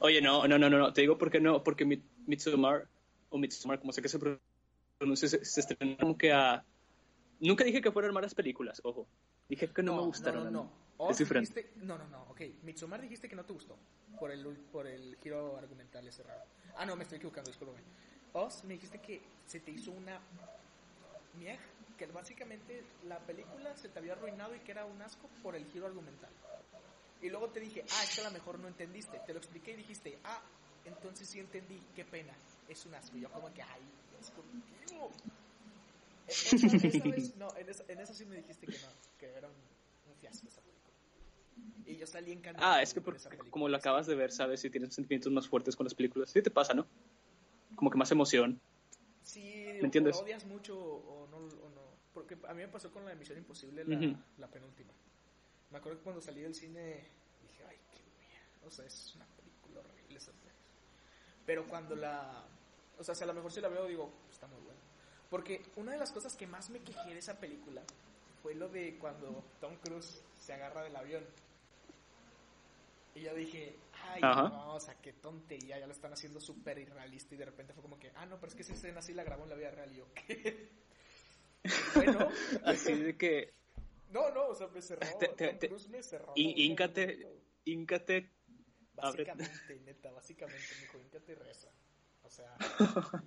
Oye, no, no, no, no, te digo por qué no, porque Midsommar, o Midsommar, como sé que se pronuncia, se, se estrenó como que a... Nunca dije que fueran malas películas, ojo. Dije que no, no me gustaron. No, no, no. Es Oz diferente. Dijiste, no, no, no, ok. Midsommar dijiste que no te gustó por el, por el giro argumental ese raro. Ah, no, me estoy equivocando, discúlpame. Oz, me dijiste que se te hizo una miej, que básicamente la película se te había arruinado y que era un asco por el giro argumental. Y luego te dije, ah, es que a lo mejor no entendiste. Te lo expliqué y dijiste, ah, entonces sí entendí, qué pena, es un asco. Y yo como que, ay, es contigo. Esa, esa vez, no, en eso, en eso sí me dijiste que no, que era un, un fiasco esa película. Y yo salí encantado. Ah, es que porque, como lo acabas de ver, sabes, si tienes sentimientos más fuertes con las películas, sí te pasa, ¿no? Como que más emoción. Sí, ¿Me entiendes? o odias mucho o no, o no. Porque a mí me pasó con la emisión imposible, la, uh -huh. la penúltima. Me acuerdo que cuando salí del cine dije, ay, qué mierda. O sea, es una película horrible esa Pero cuando la. O sea, si a lo mejor si la veo, digo, está muy buena. Porque una de las cosas que más me quejé de esa película fue lo de cuando Tom Cruise se agarra del avión. Y yo dije, ay, Ajá. no, o sea, qué tontería, ya lo están haciendo súper irrealista. Y de repente fue como que, ah, no, pero es que esa escena así la grabó en la vida real. Y yo, ¿qué? bueno. Así de que. No, no, o sea, me cerró. Te, te, me cerró. Íncate, íncate. Básicamente, neta, básicamente, me dijo, íncate y reza. O sea,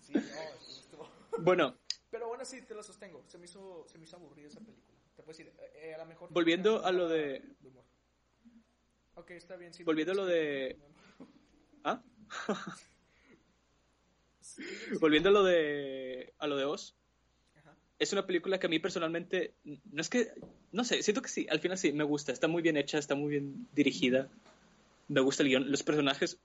sí, no, estuvo. Bueno. Pero bueno, sí, te lo sostengo. Se me hizo, se me hizo aburrida esa película. Te puedo decir, eh, a lo mejor. Volviendo a lo de. de humor. Ok, está bien. Sí, Volviendo a lo de. ¿Ah? Volviendo a lo de. A lo de Oz. Es una película que a mí personalmente. No es que. No sé, siento que sí. Al final sí, me gusta. Está muy bien hecha, está muy bien dirigida. Me gusta el guion. Los personajes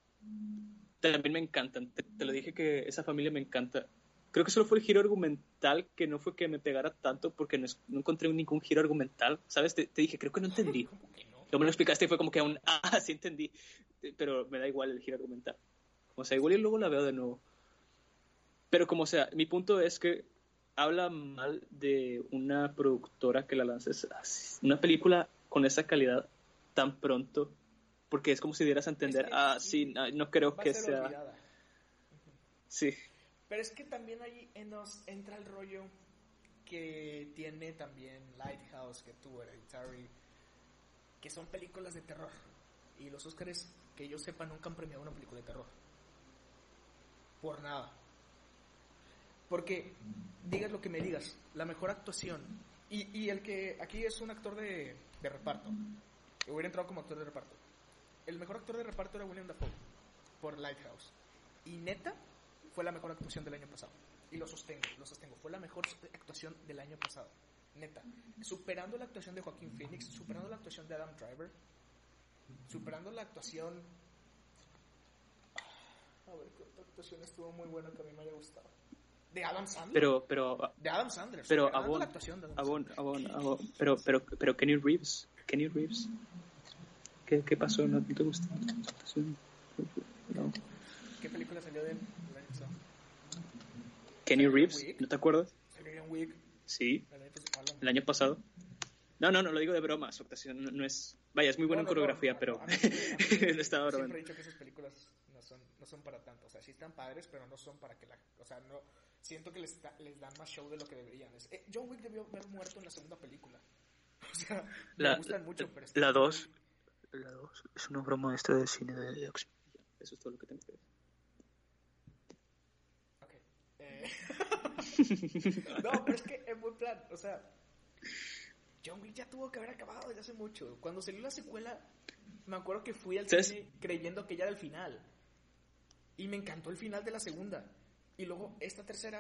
también me encantan. Te, te lo dije que esa familia me encanta. Creo que solo fue el giro argumental que no fue que me pegara tanto porque no, no encontré ningún giro argumental. ¿Sabes? Te, te, dije, creo que no entendí. Luego me lo explicaste y fue como que aún, ah, sí entendí. pero me da igual el giro argumental. O sea, igual y luego la veo de nuevo. Pero como sea, mi punto es que habla mal de una productora que la lances una película con esa calidad tan pronto, porque es como si dieras a entender, ah, sí, no, creo que sea... Sí. Pero es que también ahí nos entra el rollo que tiene también Lighthouse, que tuvo Hereditary, que son películas de terror. Y los Oscars, que yo sepa, nunca han premiado una película de terror. Por nada. Porque, digas lo que me digas, la mejor actuación. Y, y el que aquí es un actor de, reparto. Hubiera entrado como actor de reparto. El mejor actor de reparto era William Dafoe, por Lighthouse. Y neta, fue la mejor actuación del año pasado. Y lo sostengo, lo sostengo. Fue la mejor actuación del año pasado. Neta. Superando la actuación de Joaquín Phoenix, superando la actuación de Adam Driver, superando la actuación. A ver, qué otra actuación estuvo muy buena que a mí me haya gustado. De Adam Sandler. Pero, pero. De Adam Sandler. Pero, Abon, Abon, Abon, Abon, pero, pero, pero Kenny Reeves. Kenny Reeves. ¿Qué, qué pasó? ¿No te gustó No. ¿Qué película salió de él? Kenny Reeves, ¿no te acuerdas? Sí. El año pasado. No, no, no lo digo de broma, su actuación no, es... Vaya, es muy buena en coreografía, pero... estaba Siempre he dicho que esas películas no son, no son para tanto, o sea, sí están padres, pero no son para que la... O sea, no... Siento que les, les dan más show de lo que deberían. Eh, John Wick debió haber muerto en la segunda película. O sea, la, me gustan mucho, pero... La 2... La 2 es una broma maestra de cine de acción. Eso es todo lo que tengo que decir. Ok. Eh... no, pero es que en buen plan, o sea, John Wick ya tuvo que haber acabado desde hace mucho. Cuando salió la secuela, me acuerdo que fui al cine creyendo que ya era el final. Y me encantó el final de la segunda. Y luego esta tercera.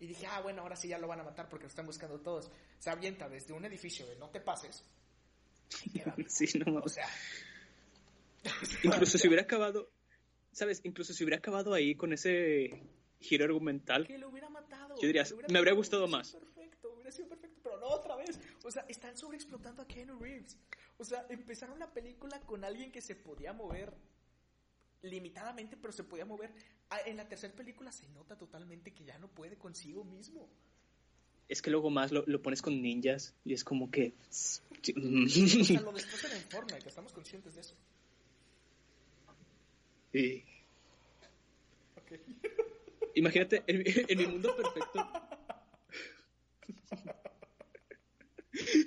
Y dije, ah, bueno, ahora sí ya lo van a matar porque lo están buscando todos. Se avienta desde un edificio de no te pases. sí, no, o sea. Incluso si hubiera acabado, ¿sabes? Incluso si hubiera acabado ahí con ese giro argumental. Que lo hubiera matado. Yo diría, me habría gustado más. Perfecto, hubiera sido perfecto, pero no otra vez. O sea, están sobreexplotando a Keanu Reeves. O sea, empezaron la película con alguien que se podía mover limitadamente, pero se podía mover. Ah, en la tercera película se nota totalmente que ya no puede consigo mismo. Es que luego más lo, lo pones con ninjas y es como que... o sea, lo destrozan en Fortnite, estamos conscientes de eso. Sí. Okay. Imagínate, en, mi mundo perfecto.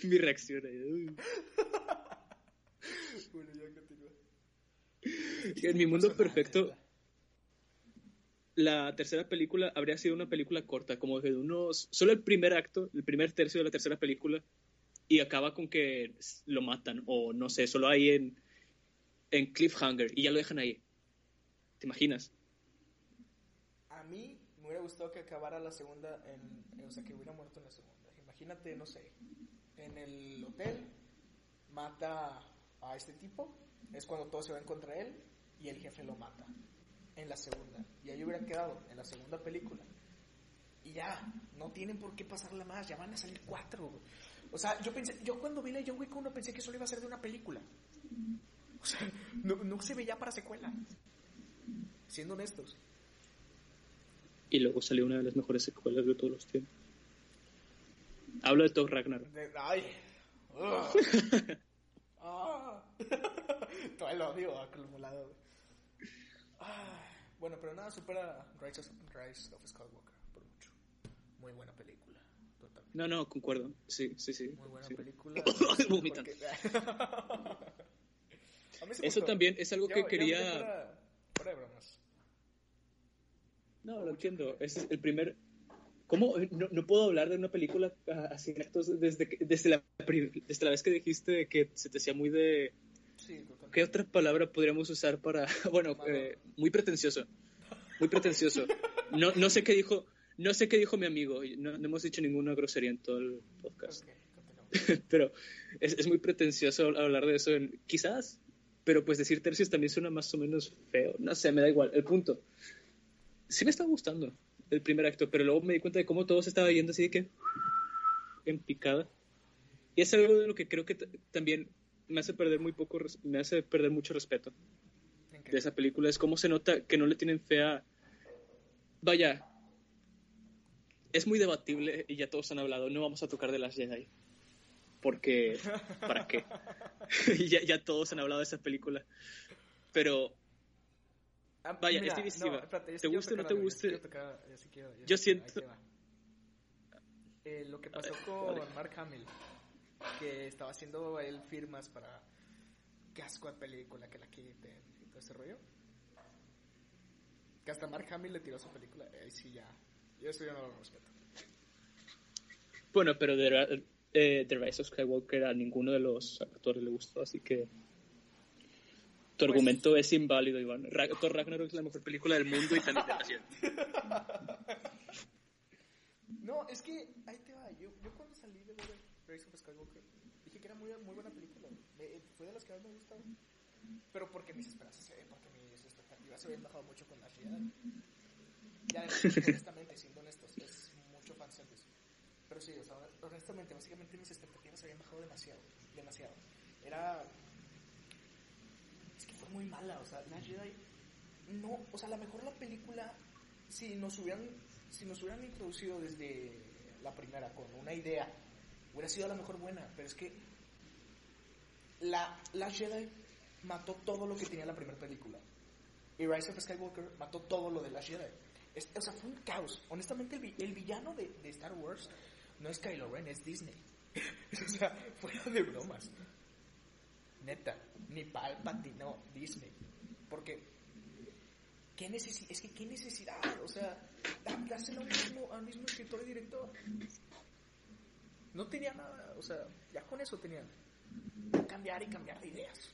mi reacción ahí. Bueno, ya continúa. En mi mundo perfecto, la tercera película habría sido una película corta, como de unos. Solo el primer acto, el primer tercio de la tercera película, y acaba con que lo matan, o no sé, solo ahí en, en Cliffhanger, y ya lo dejan ahí. ¿Te imaginas? a mí me hubiera gustado que acabara la segunda, en, o sea, que hubiera muerto en la segunda. Imagínate, no sé, en el hotel mata a este tipo, es cuando todos se van contra él y el jefe lo mata en la segunda. Y ahí hubiera quedado en la segunda película. Y ya, no tienen por qué pasarla más, ya van a salir cuatro. O sea, yo pensé, yo cuando vi la John Wick 1 pensé que solo iba a ser de una película. O sea, no, no se veía para secuela. Siendo honestos. Y luego salió una de las mejores secuelas de todos los tiempos. Hablo de Thor Ragnar. ay. ah. Todo el odio acumulado. Ah. Bueno, pero nada supera Rise of, Rise of Skywalker por mucho. Muy buena película. Totalmente. No, no, concuerdo. Sí, sí, sí. Muy buena película. Porque... Eso también es algo que quería. Fuera, fuera de bromas. No, lo entiendo. Es el primer. ¿Cómo? No, no puedo hablar de una película así desde, desde, la, desde la vez que dijiste que se te hacía muy de. Sí, ¿Qué otra palabra podríamos usar para.? Bueno, eh, muy pretencioso. Muy pretencioso. No, no sé qué dijo. No sé qué dijo mi amigo. No, no hemos dicho ninguna grosería en todo el podcast. pero es, es, muy pretencioso hablar de eso. En, quizás. Pero pues decir tercios también suena más o menos feo. No sé, me da igual. El punto sí me estaba gustando el primer acto, pero luego me di cuenta de cómo todo se estaba yendo así de que en picada. Y es algo de lo que creo que también me hace perder muy poco, me hace perder mucho respeto. de esa película es cómo se nota que no le tienen fe a... Vaya, es muy debatible y ya todos han hablado, no vamos a tocar de las Jedi. Porque, ¿para qué? ya, ya todos han hablado de esa película. Pero Ah, Vaya, mira, es divisiva. no, espérate, ¿Te guste o no te guste? tocar- yo quiero- yo Yo siento- va. Eh, lo que pasó ver, con dale. Mark Hamill, que estaba haciendo él firmas para que asco de película, que la quiten y todo ese rollo. Que hasta Mark Hamill le tiró su película, ahí sí ya, yo eso yo no lo respeto. Bueno, pero The, eh, The Rise of Skywalker a ninguno de los actores le gustó, así que tu Pues- argumento es inválido, Iván. Thor Ragnarok es la mejor película del mundo y la Jedi. No, es que ahí te va. Yo, yo cuando salí de ver Rise of Skywalker dije que era muy, muy buena película. Me- fue de las que más me gustaron. Pero porque mis esperanzas, eh, porque mis expectativas se habían bajado mucho con la Jedi. Y además, honestamente, siendo honestos, es mucho fanservice. Pero sí, o sea, honestamente, básicamente mis expectativas se habían bajado demasiado. Demasiado. Era. Muy mala, o sea, la Jedi. No, o sea, a mejor la película, si nos hubieran, si nos hubieran introducido desde la primera con una idea, hubiera sido a lo mejor buena, pero es que la, la Jedi mató todo lo que tenía la primera película. Y Rise of Skywalker mató todo lo de la Jedi. Es- o sea, fue un caos. Honestamente, el, el villano de, de Star Wars no es Kylo Ren, es Disney. o sea, fuera de bromas. Neta, ni Palpatine, no, Disney. Porque, ¿qué necesi es que qué necesidad, o sea, dáselo al mismo, al mismo escritor y director. No tenía nada, o sea, ya con eso tenían. Cambiar y cambiar de ideas.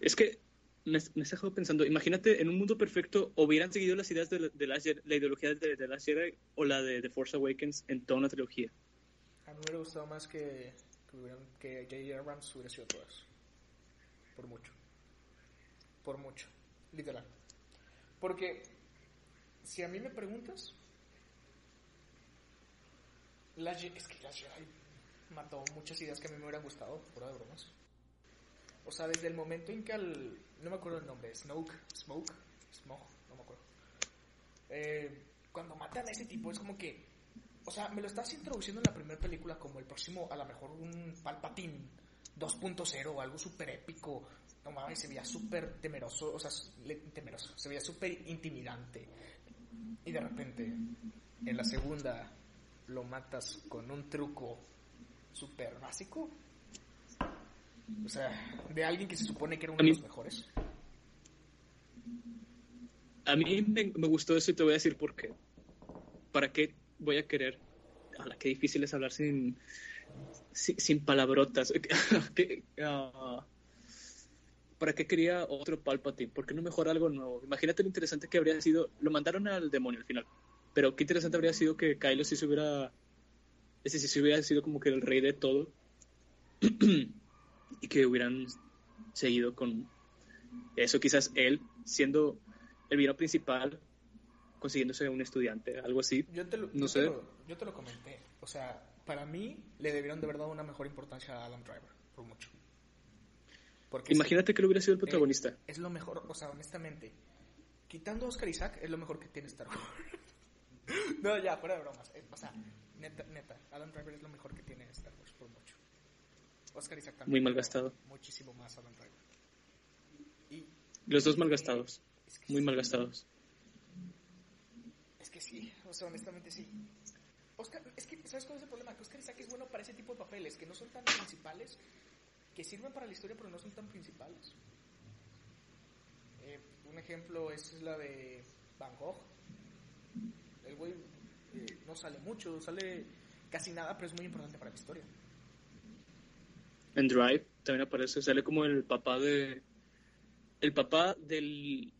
Es que me, me dejado pensando, imagínate, en un mundo perfecto, hubieran seguido las ideas de, la- de la, la ideología de, de la Jedi o la de The Force Awakens en toda una trilogía. A mí me hubiera gustado más que, hubieran- que J.J. Abrams hubiera sido todo eso. Por mucho. Por mucho. Literal. Porque si a mí me preguntas, la, Je- es que la Jedi mató muchas ideas que a mí me hubieran gustado, fuera de bromas. O sea, desde el momento en que al... No me acuerdo el nombre, Snoke, Smoke, Smoke, no me acuerdo. Eh, cuando matan a ese tipo es como que... O sea, me lo estás introduciendo en la primera película como el próximo, a lo mejor un Palpatine 2.0 o algo súper épico. No mames, se veía súper temeroso, o sea, temeroso, se veía súper intimidante. Y de repente, en la segunda, lo matas con un truco súper básico. O sea, de alguien que se supone que era uno de los mejores. A mí me, me gustó eso y te voy a decir por qué. ¿Para qué voy a querer? A la que difícil es hablar sin, sin, palabrotas. ¿Qué, ah, ¿Para qué quería otro Palpatine? ¿Por qué no mejor algo nuevo? Imagínate lo interesante que habría sido. Lo mandaron al demonio al final. Pero qué interesante habría sido que Kylo sí se hubiera. Ese sí se hubiera sido como que el rey de todo. y que hubieran seguido con eso. Quizás él, siendo el villano principal, consiguiéndose un estudiante, algo así. Yo te lo, No yo sé. Te lo, yo te lo comenté. O sea, para mí le debieron de haber dado una mejor importancia a Adam Driver, por mucho. Porque Imagínate que él hubiera sido el es, protagonista. eh, es lo mejor, o sea, honestamente, quitando a Oscar Isaac, es lo mejor que tiene Star Wars. no, ya, fuera de bromas. eh, o sea, neta, neta, Adam Driver es lo mejor que tiene Star Wars, por mucho. Oscar Isaac también. Muy malgastado. Muchísimo más Adam Driver. Y, Los dos malgastados. es que Muy malgastados. Que sí, o sea, honestamente sí. Oscar, es que, ¿sabes cuál es el problema? Que Oscar Isaac es bueno para ese tipo de papeles, que no son tan principales, que sirven para la historia, pero no son tan principales. Eh, un ejemplo es la de Van Gogh. El güey eh, no sale mucho, sale casi nada, pero es muy importante para la historia. En Drive también aparece, sale como el papá de. El papá del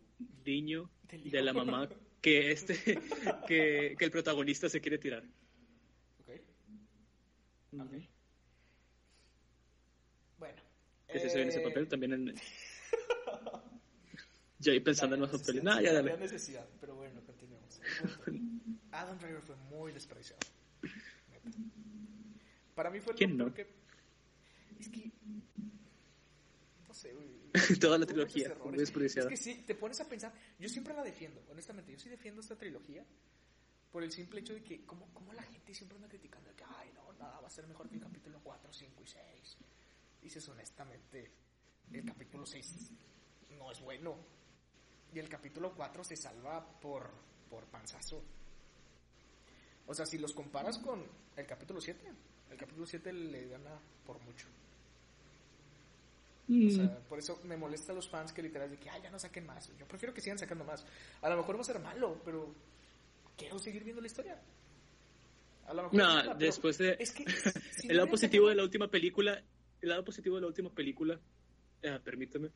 niño de la mamá que este que, que el protagonista se quiere tirar. ¿Ok? Ok. Bueno. Ese se ve en ese eh, papel también en. Ya ahí pensando en más papeles. No, ya dale. había necesidad, pero bueno, continuemos. Adam Driver fue muy desperdiciado. Neta. Para mí fue lo ¿Quién no? que... Es que... No sé, güey. Toda la trilogía, desperdiciada. Es que sí, te pones a pensar. Yo siempre la defiendo, honestamente. Yo sí defiendo esta trilogía por el simple hecho de que, como, como la gente siempre anda criticando de que, ay, no, nada va a ser mejor que el capítulo 4, 5 y 6. Dices, honestamente, el capítulo 6 no es bueno. Y el capítulo 4 se salva por, por panzazo. O sea, si los comparas con el capítulo 7, el capítulo 7 le gana por mucho. O Mm, sea, por eso me molesta a los fans que literal de que, ay, ya no saquen más. Yo prefiero que sigan sacando más. A lo mejor va a ser malo, pero quiero seguir viendo la historia. A lo mejor No, mala, después de- es que si el lado positivo de la última película, el lado positivo de la última película, eh, permítame,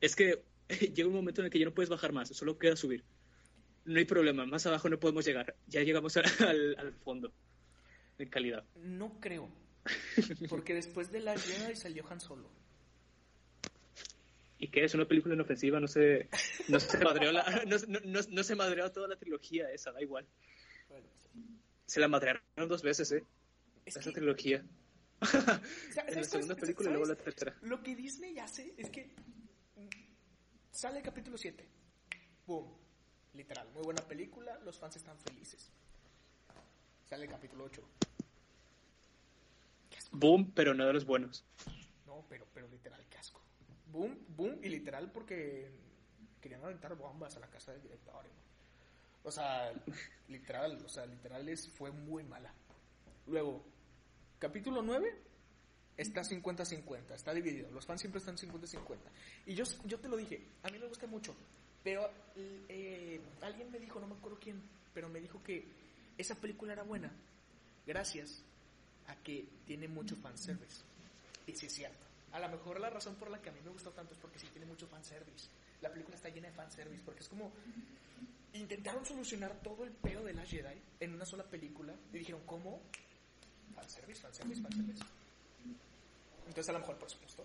es que llega un momento en el que ya no puedes bajar más, solo queda subir. No hay problema, más abajo no podemos llegar. Ya llegamos al, al fondo en calidad. No creo. Porque después de la Jedi salió Han Solo. ¿Y qué es? Una película inofensiva, no se, no se madreó la- no, no- se madreó toda la trilogía esa, da igual. Bueno, Se la madrearon dos veces, ¿eh? es Esa que, trilogía. o sea, En la ¿sabes- segunda película y luego la tercera. Lo que Disney hace es que sale el capítulo 7. Boom. Literal, muy buena película, los fans están felices. Sale el capítulo 8. Qué asco. Boom, pero no de los buenos. No, pero, pero literal, qué asco. Boom, boom, y literal porque querían aventar bombas a la casa del director. O sea, literal, o sea, literal es, fue muy mala. Luego, capítulo 9 está 50-50, está dividido. Los fans siempre están 50-50. Y yo, yo te lo dije, a mí me gusta mucho. Pero eh, alguien me dijo, no me acuerdo quién, pero me dijo que esa película era buena gracias a que tiene mucho fanservice. Y sí es cierto. A lo mejor la razón por la que a mí me gustó tanto es porque sí tiene mucho fanservice. La película está llena de fanservice porque es como... Intentaron solucionar todo el peo de la Jedi en una sola película y dijeron, ¿cómo? Fanservice, fanservice, fanservice. Entonces a lo mejor por supuesto.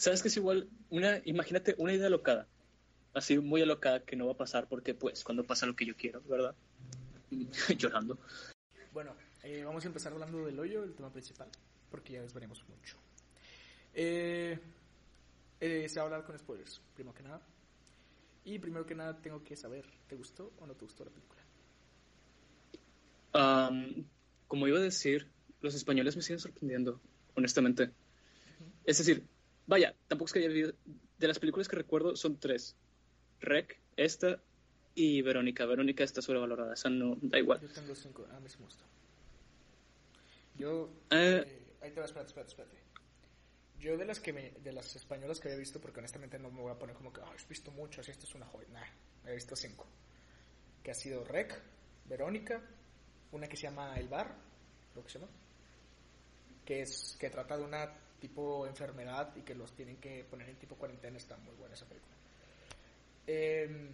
¿Sabes que es igual? Una, imagínate una idea alocada. Así muy alocada que no va a pasar porque pues cuando pasa lo que yo quiero, ¿verdad? Llorando. Bueno, eh, vamos a empezar hablando del hoyo, el tema principal, porque ya desveremos mucho. Eh, eh, se va a hablar con spoilers, primero que nada. Y primero que nada tengo que saber, ¿te gustó o no te gustó la película? Am, como iba a decir, los españoles me siguen sorprendiendo, honestamente. Es decir, vaya, tampoco es que haya vivido... De las películas que recuerdo son tres. Rec, esta y Verónica. Verónica está sobrevalorada, esa no, da igual. Yo tengo cinco, a mí sí me gustó. Yo... Eh. eh, ahí te va, espérate, espérate, espérate. Yo de las que me, de las españolas que había visto, porque honestamente no me voy a poner como que, ah, he visto muchas y esto es una joya. Nah, he visto cinco. Que ha sido Rec, Verónica, una que se llama El Bar, lo que se llama, que es que trata de una tipo enfermedad y que los tienen que poner en tipo cuarentena, está muy buena esa película. Eh,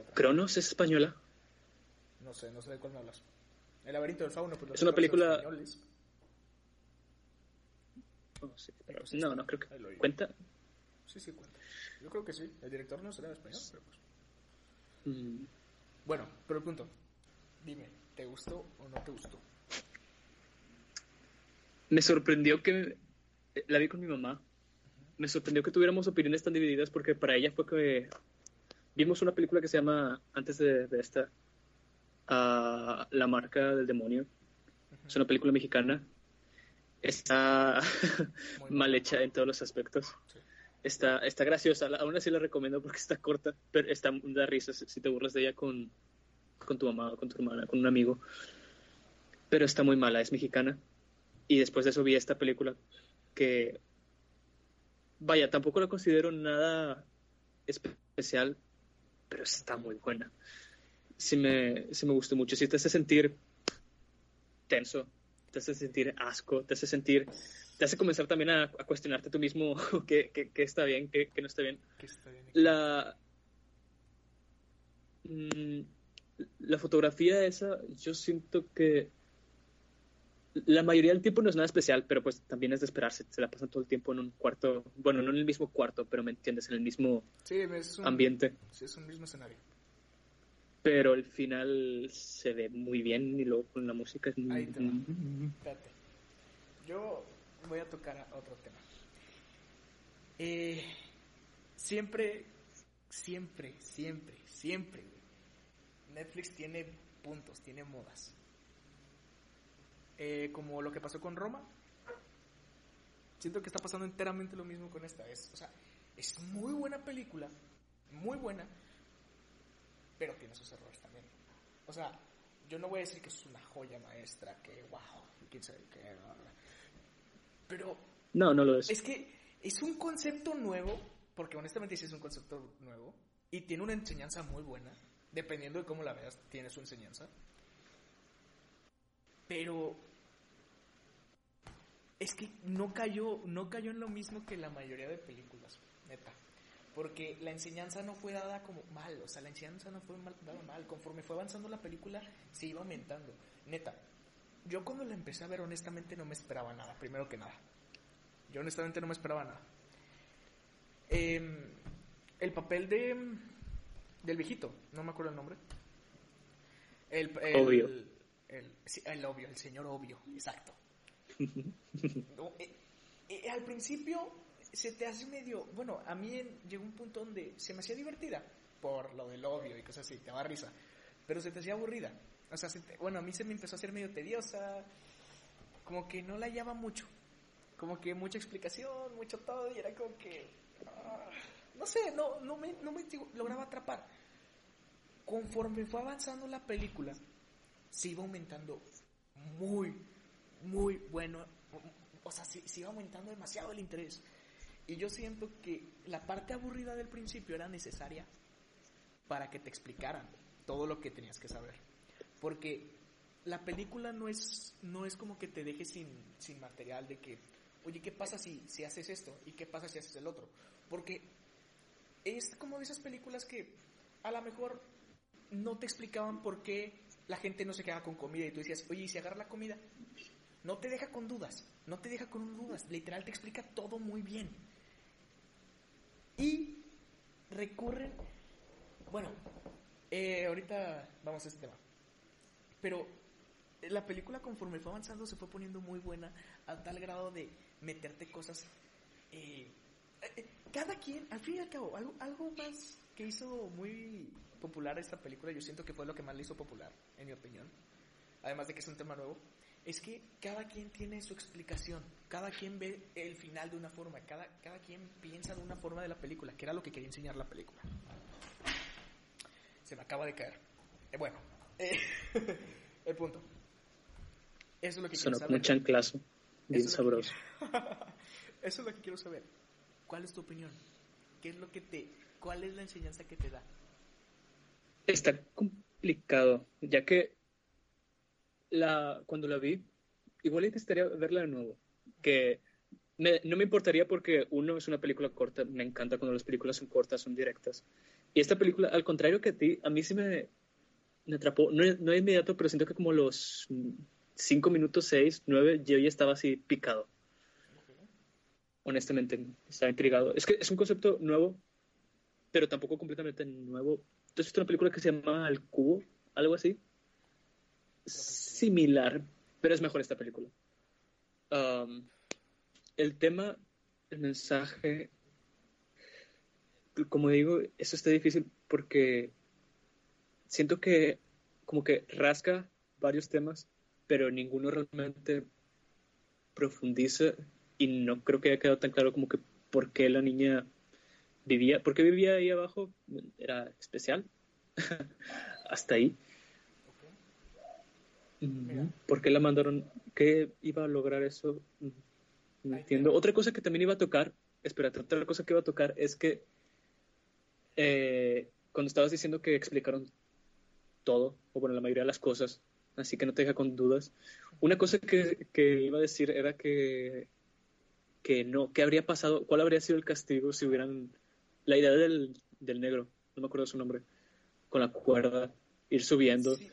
otra. Cronos es española. No sé, no sé de cuál me hablas. El laberinto del fauno. Pues Es una película-. Oh, sí, pero- Pues no, no creo que cuenta. Sí, sí, cuenta. Yo creo que sí. El director no será español, pero pues. Mm, Bueno, pero el punto. Dime, ¿te gustó o no te gustó? Me sorprendió que eh, la vi con mi mamá. Me sorprendió que tuviéramos opiniones tan divididas porque para ella fue que vimos una película que se llama antes de, de esta ah, La marca del demonio. Es una película mexicana. Está mal hecha en todos los aspectos. Sí. Está, está graciosa. Aún así la recomiendo porque está corta, pero está da risa si si te burlas de ella con, con tu mamá, con tu hermana, con un amigo. Pero está muy mala, es mexicana. Y después de eso vi esta película que, vaya, tampoco la considero nada especial, pero está muy buena. Sí me, sí me gustó mucho. Sí te hace sentir tenso, te hace sentir asco, te hace sentir, te hace comenzar también a, a cuestionarte tú mismo qué, qué- qué está bien, qué, qué no está bien. Que está bien. La, mm, la fotografía esa, yo siento que la mayoría del tiempo no es nada especial, pero pues también es de esperarse. Se la pasan todo el tiempo en un cuarto, bueno, no en el mismo cuarto, pero me entiendes, en el mismo Sí, es un, ambiente. Sí, es un mismo escenario. Pero el final se ve muy bien y luego con la música es muy... Ahí te va. Espérate. Yo voy a tocar a otro tema. Eh, siempre, siempre, siempre, siempre, güey, Netflix tiene puntos, tiene modas. Eh, como lo que pasó con Roma. Siento que está pasando enteramente lo mismo con esta. Es, o sea, es muy buena película, muy buena, pero tiene sus errores también. O sea, yo no voy a decir que es una joya maestra, que wow, quién sabe qué, pero No, no lo es. es que es un concepto nuevo, porque honestamente sí es un concepto nuevo, y tiene una enseñanza muy buena, dependiendo de cómo la veas, tiene su enseñanza. Pero es que no cayó, no cayó en lo mismo que la mayoría de películas, neta. Porque la enseñanza no fue dada como mal, o sea, la enseñanza no fue mal- dada mal. Conforme fue avanzando la película, se iba aumentando. Neta, yo cuando la empecé a ver, honestamente no me esperaba nada, primero que nada. Yo honestamente no me esperaba nada. Em, el papel de del viejito, no me acuerdo el nombre. El, el- Obvio. El, el obvio, el señor obvio, exacto. No, eh, eh, al principio se te hace medio, bueno, a mí llegó un punto donde se me hacía divertida por lo del obvio y cosas así, te daba risa, pero se te hacía aburrida. O sea, se te- bueno, a mí se me empezó a hacer medio tediosa, como que no la hallaba mucho, como que mucha explicación, mucho todo, y era como que, ah, no sé, no, no me, no me lograba atrapar. Conforme fue avanzando la película, se iba aumentando muy, muy bueno. O sea, se, se iba aumentando demasiado el interés. Y yo siento que la parte aburrida del principio era necesaria para que te explicaran todo lo que tenías que saber. Porque la película no es, no es como que te deje sin, sin material de que, oye, ¿qué pasa si, si haces esto? ¿Y qué pasa si haces el otro? Porque es como de esas películas que a lo mejor no te explicaban por qué la gente no se quedaba con comida y tú decías, oye, ¿y si agarra la comida? No te deja con dudas, no te deja con dudas, literal te explica todo muy bien. Y recurren, bueno, eh, ahorita vamos a este tema, pero la película conforme fue avanzando se fue poniendo muy buena a tal grado de meterte cosas... eh, eh, cada quien, al fin y al cabo, algo, algo más que hizo muy popular esta película, yo siento que fue lo que más le hizo popular, en mi opinión, además de que es un tema nuevo, es que cada quien tiene su explicación, cada quien ve el final de una forma, cada, cada quien piensa de una forma de la película, que era lo que quería enseñar la película. Se me acaba de caer. Eh, bueno, eh, el punto. Eso es lo que Sonó quiero saber. chanclazo. Bien Eso es lo que sabroso. Eso es lo que quiero saber. ¿Cuál es tu opinión? ¿Qué es lo que te, cuál es la enseñanza que te da? Está complicado, ya que la, cuando la vi, igual necesitaría verla de nuevo. Que me- no me importaría porque uno es una película corta, me encanta cuando las películas son cortas, son directas. Y esta película, al contrario que a ti, a mí sí me, me atrapó, no, no de inmediato, pero siento que como los mm, cinco minutos, seis, nueve, yo ya estaba así picado. Honestamente, estaba intrigado. Es que es un concepto nuevo, pero tampoco completamente nuevo. ¿Tú has visto una película que se llama El Cubo? Algo así. Similar, pero es mejor esta película. Um, el tema, el mensaje, como digo, eso está difícil porque siento que como que rasca varios temas, pero ninguno realmente profundiza y no creo que haya quedado tan claro como que por qué la niña vivía, por qué vivía ahí abajo, era especial, hasta ahí. Mira. ¿Por qué la mandaron? ¿Qué iba a lograr eso? No entiendo. Otra cosa que también iba a tocar, espérate, otra cosa que iba a tocar es que eh, cuando estabas diciendo que explicaron todo, o bueno, la mayoría de las cosas, así que no te deja con dudas, una cosa que, que iba a decir era que, que no, ¿qué habría pasado? ¿Cuál habría sido el castigo si hubieran... La idea del, del negro, no me acuerdo su nombre, con la cuerda, ir subiendo. Sí,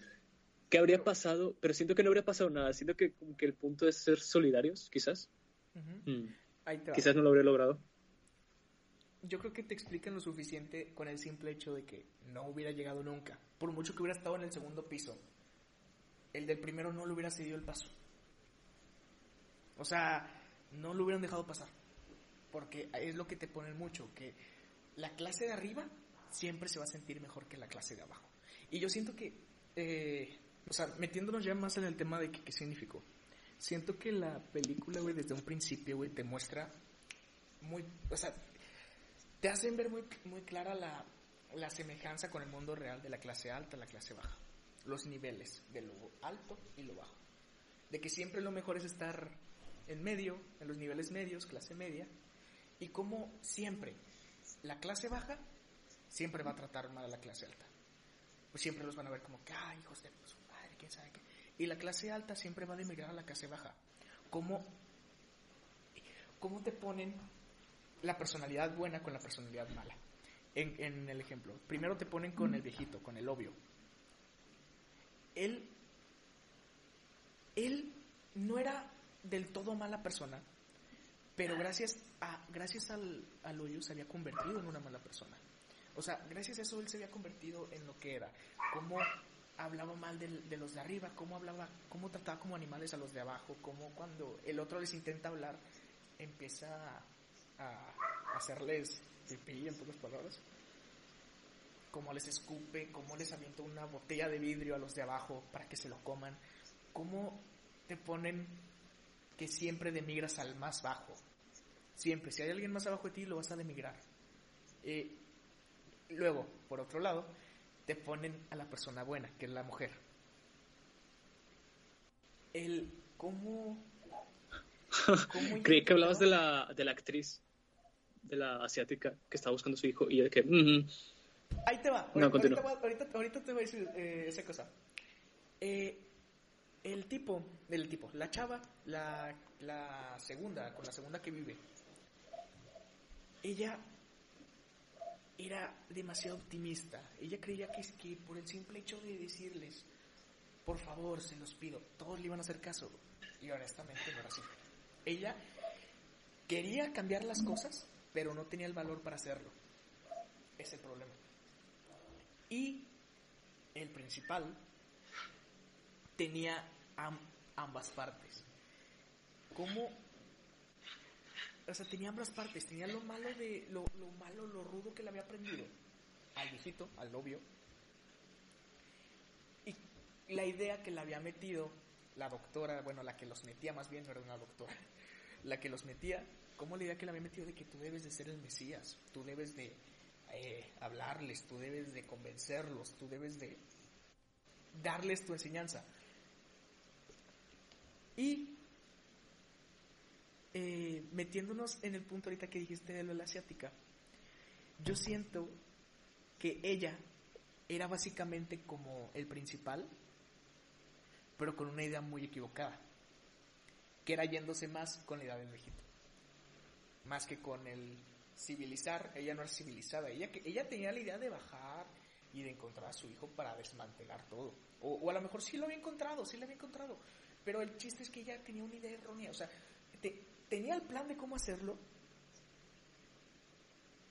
¿Qué habría pasado? Pero siento que no habría pasado nada. Siento que como que el punto es ser solidarios, quizás. ujú. Mm, Ahí te. Quizás no lo habría logrado. yo creo que te explican lo suficiente con el simple hecho de que no hubiera llegado nunca. Por mucho que hubiera estado en el segundo piso, el del primero no le hubiera cedido el paso. O sea, no lo hubieran dejado pasar. Porque es lo que te ponen mucho, que la clase de arriba siempre se va a sentir mejor que la clase de abajo. Y yo siento que, eh, o sea, metiéndonos ya más en el tema de qué significó, siento que la película, güey, desde un principio, güey, te muestra muy, o sea, te hacen ver muy, muy clara la, la semejanza con el mundo real de la clase alta a la clase baja. Los niveles de lo alto y lo bajo. De que siempre lo mejor es estar en medio, en los niveles medios, clase media, y como siempre la clase baja siempre va a tratar mal a la clase alta. Pues siempre los van a ver como que, ay, hijos de madre, Y la clase alta siempre va a demigrar a la clase baja. ¿Cómo, cómo te ponen la personalidad buena con la personalidad mala? En, en el ejemplo, primero te ponen con el viejito, con el obvio. Él, él no era del todo mala persona, pero gracias, a, gracias al, al hoyo se había convertido en una mala persona. O sea, gracias a eso él se había convertido en lo que era. Cómo hablaba mal de, de, los de arriba, cómo hablaba, cómo trataba como animales a los de abajo, cómo cuando el otro les intenta hablar, empieza a, hacerles pipí, en pocas palabras. Cómo les escupe, cómo les avienta una botella de vidrio a los de abajo para que se lo coman. Cómo te ponen que siempre demigras al más bajo. Siempre, si hay alguien más abajo de ti, lo vas a demigrar. Eh, luego, por otro lado, te ponen a la persona buena, que es la mujer. El cómo... cómo Creí que hablabas de la, de la actriz, de la asiática, que estaba buscando a su hijo y de que... Mm -hmm. Ahí te va. No, ahorita, ahorita, ahorita, te voy a decir eh, esa cosa. Eh, el tipo, el tipo, la chava, la, la segunda, con la segunda que vive, ella era demasiado optimista. Ella creía que, por el simple hecho de decirles, por favor, se los pido, todos le iban a hacer caso. Y honestamente no era así. Ella quería cambiar las cosas, pero no tenía el valor para hacerlo. Es el problema. Y el principal tenía am ambas partes. ¿Cómo? O sea, tenía ambas partes. Tenía lo malo de lo, lo malo, lo rudo que le había aprendido al viejito, al novio. Y la idea que le había metido la doctora, bueno, la que los metía más bien, no era una doctora, la que los metía, ¿cómo la idea que le había metido de que tú debes de ser el Mesías? Tú debes de eh, hablarles, tú debes de convencerlos, tú debes de darles tu enseñanza. Y eh, metiéndonos en el punto ahorita que dijiste de la asiática, yo siento que ella era básicamente como el principal, pero con una idea muy equivocada, que era yéndose más con la idea del viejito, más que con el civilizar, ella no era civilizada, ella, ella tenía la idea de bajar y de encontrar a su hijo para desmantelar todo, o, o a lo mejor sí lo había encontrado, sí lo había encontrado, pero el chiste es que ella tenía una idea errónea, o sea, te, tenía el plan de cómo hacerlo,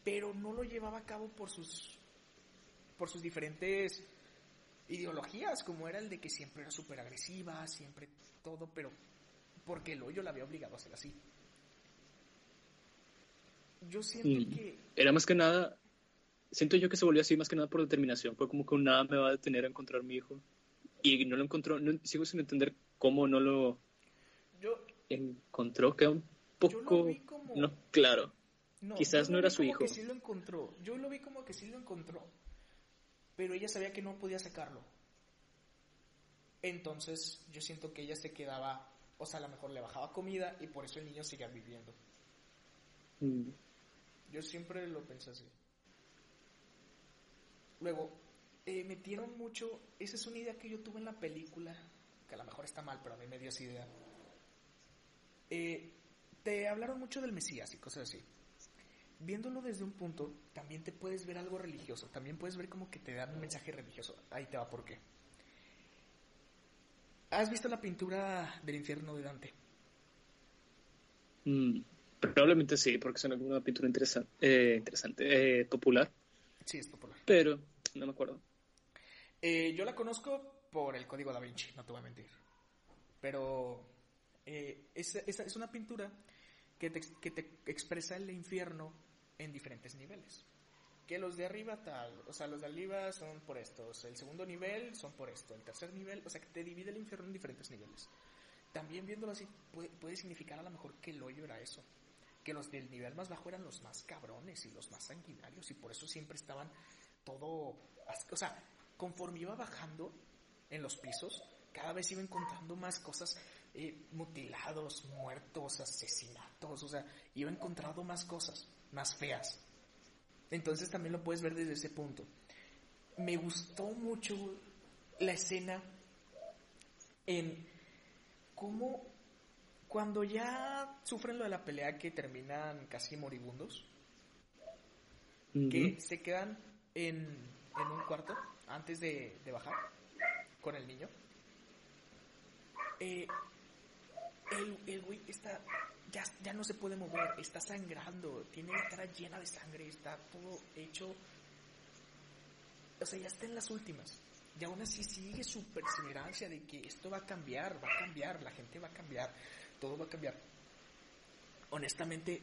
pero no lo llevaba a cabo por sus, por sus diferentes ideologías, como era el de que siempre era súper agresiva, siempre todo, pero porque el hoyo la había obligado a hacer así. Yo siento Mm, que... Era más que nada, siento yo que se volvió así más que nada por determinación. Fue como que nada me va a detener a encontrar a mi hijo. Y no lo encontró, no, sigo sin entender cómo no lo Yo, encontró, queda un Yo lo poco, vi como- no, claro. No, Quizás no era su como hijo. que sí lo encontró. Yo lo vi como que sí lo encontró. Pero ella sabía que no podía sacarlo. Entonces yo siento que ella se quedaba, o sea, a lo mejor le bajaba comida y por eso el niño seguía viviendo. Mm, Yo siempre lo pensé así. Luego, eh, metieron mucho, esa es una idea que yo tuve en la película, que a lo mejor está mal, pero a mí me dio esa idea. Eh, te hablaron mucho del Mesías y cosas así. Viéndolo desde un punto, también te puedes ver algo religioso, también puedes ver como que te dan un mensaje religioso. Ahí te va por qué. ¿Has visto la pintura del infierno de Dante? mm, Probablemente sí, porque es una pintura interesante, eh, interesante popular. Sí, es popular. Pero no me acuerdo. Eh, yo la conozco por el código da Vinci, no te voy a mentir. Pero eh, es, es, una pintura que te, que te expresa el infierno en diferentes niveles. Que los de arriba tal, o sea, los de arriba son por estos, el segundo nivel son por esto, el tercer nivel, o sea, que te divide el infierno en diferentes niveles. También viéndolo así, puede, puede significar a lo mejor que el hoyo era eso, que los del nivel más bajo eran los más cabrones y los más sanguinarios y por eso siempre estaban todo, o sea, conforme iba bajando en los pisos, cada vez iba encontrando más cosas, eh, mutilados, muertos, asesinatos, o sea, iba encontrando más cosas, más feas. Entonces también lo puedes ver desde ese punto. Me gustó mucho la escena en cómo cuando ya sufren lo de la pelea que terminan casi moribundos, que se quedan en, en un cuarto antes de, bajar con el niño. Eh, el, güey está, ya, ya no se puede mover, está sangrando, tiene la cara llena de sangre, está todo hecho, o sea, ya está en las últimas. Y aún así sigue su perseverancia de que esto va a cambiar, va a cambiar, la gente va a cambiar, todo va a cambiar. Honestamente,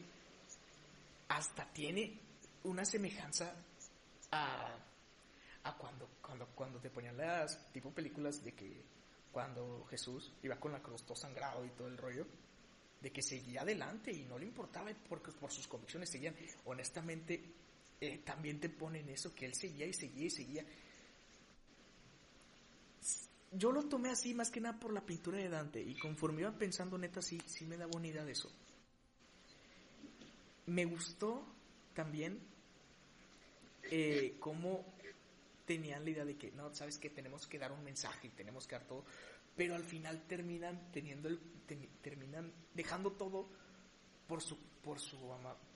hasta tiene una semejanza a a cuando, cuando, cuando te ponían las tipo películas de que cuando Jesús iba con la cruz todo sangrado y todo el rollo, de que seguía adelante y no le importaba porque por sus convicciones seguían. Honestamente, eh, también te ponen eso, que él seguía y seguía y seguía. Yo lo tomé así más que nada por la pintura de Dante y conforme iba pensando neta sí, sí me daba una idea de eso. Me gustó también eh, cómo tenían la idea de que, no, sabes que tenemos que dar un mensaje y tenemos que dar todo, pero al final terminan teniendo el, terminan dejando todo por su, por su,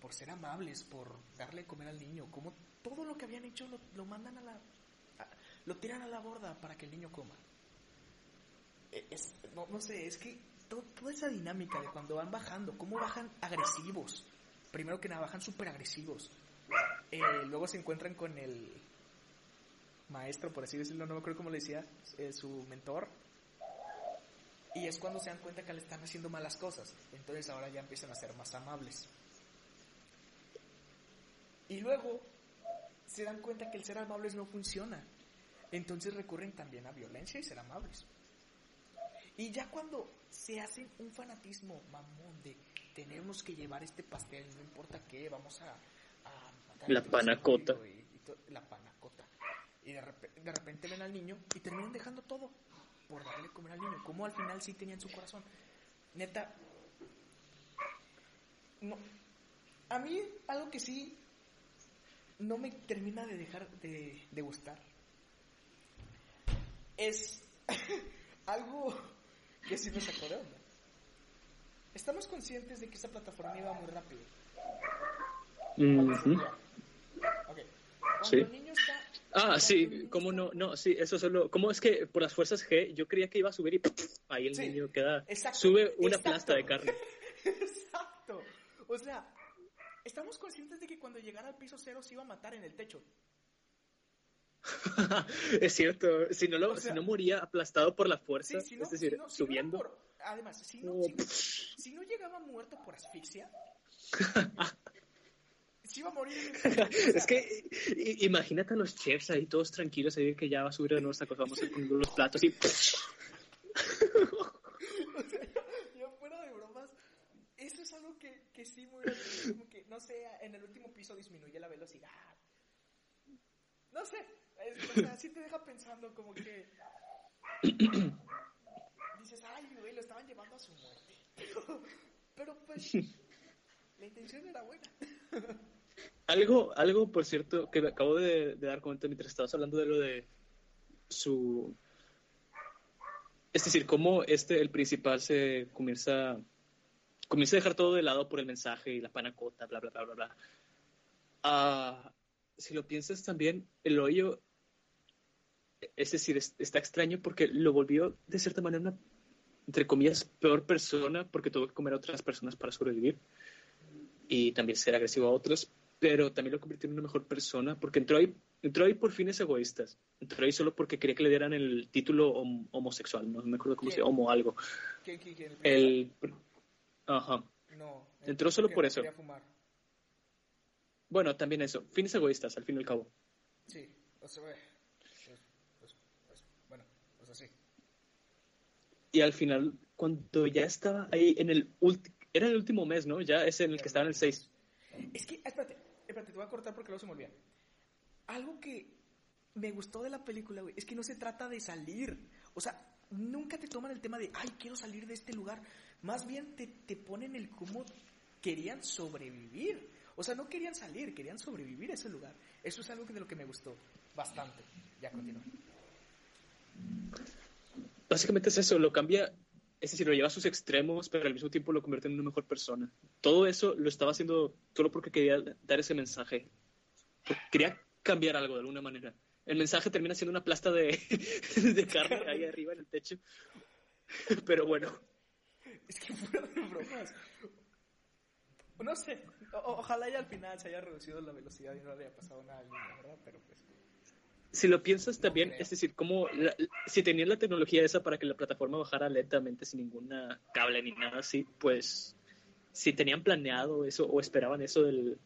por ser amables, por darle comer al niño, como todo lo que habían hecho lo, mandan a la, lo tiran a la borda para que el niño coma. E, no, no sé, es que toda esa dinámica de cuando van bajando, cómo bajan agresivos. Primero que nada, bajan súper agresivos. Eh, luego se encuentran con el, maestro, por así decirlo, no me acuerdo cómo le decía, eh, su mentor. Y es cuando se dan cuenta que le están haciendo malas cosas. Entonces ahora ya empiezan a ser más amables. Y luego se dan cuenta que el ser amables no funciona. Entonces recurren también a violencia y ser amables. Y ya cuando se hacen un fanatismo mamón de tenemos que llevar este pastel, no importa qué, vamos a... la panacota. la panacota. Y de, repente ven al niño y terminan dejando todo por darle comer al niño. Como al final sí tenían su corazón. Neta, no. A mí algo que sí no me termina de dejar de, de gustar es algo que sí me sacó de onda. Estamos conscientes de que esa plataforma iba muy rápido. Okay. Cuando el niño está Ah, sí, ¿cómo no? No, sí, eso solo. ¿Cómo es que por las fuerzas G yo creía que iba a subir y ahí el niño queda. sube una plasta de carne. exacto. O sea, estamos conscientes de que cuando llegara al piso cero se iba a matar en el techo. es cierto, si no, lo, si no moría aplastado por la fuerza, es decir, subiendo. además, si no, si no llegaba muerto por asfixia, iba a morir. es que imagínate a los chefs ahí todos tranquilos, ahí que ya va a subir de nuevo esta cosa, vamos a poner los platos y... o sea, yo, fuera de bromas, eso es algo que, que sí muy como que, no sé, en el último piso disminuye la velocidad. No sé, o sea, sí te deja pensando como que... Dices, ay, güey, lo estaban llevando a su muerte. Pero, pues, la intención era buena. Algo, algo, por cierto, que me acabo de, dar cuenta mientras estabas hablando de lo de su... Es decir, cómo este, el principal se comienza, comienza a dejar todo de lado por el mensaje y la panacota, bla, bla, bla, bla, bla. Ah, si lo piensas también, el hoyo, es decir, está extraño porque lo volvió de cierta manera una, entre comillas, peor persona porque tuvo que comer a otras personas para sobrevivir. y también ser agresivo a otros, pero también lo convirtió en una mejor persona porque entró ahí, entró ahí por fines egoístas. Entró ahí solo porque quería que le dieran el título hom- homosexual, no me acuerdo cómo se llama, homo algo. ¿Quién, quién, quién? El... Ajá. No. Entró solo por no eso. fumar. Bueno, también eso, fines egoístas, al fin y al cabo. Sí, o sea, pues, pues, pues, bueno, pues así. Y al final, cuando ya estaba ahí en el último, era el último mes, ¿no? Ya es en el que estaba en el 6. Es que, espérate, espérate, te voy a cortar porque luego se me olvida. Algo que me gustó de la película, güey, es que no se trata de salir. O sea, nunca te toman el tema de, ay, quiero salir de este lugar. Más bien te, te ponen el cómo querían sobrevivir. O sea, no querían salir, querían sobrevivir a ese lugar. Eso es algo que de lo que me gustó bastante. Ya continúa. Básicamente es eso, lo cambia, es decir, lo lleva a sus extremos, pero al mismo tiempo lo convierte en una mejor persona. Todo eso lo estaba haciendo solo porque quería dar ese mensaje. Quería cambiar algo de alguna manera. El mensaje termina siendo una plasta de, carne ahí arriba en el techo. Pero bueno, Es que fuera bromas. No sé, ojalá ya al final se haya reducido la velocidad y no le haya pasado nada ¿verdad? Pero pues... si lo piensas también, es decir, como la- si tenían la tecnología esa para que la plataforma bajara lentamente sin ninguna cable ni nada así, pues si tenían planeado eso o esperaban eso del...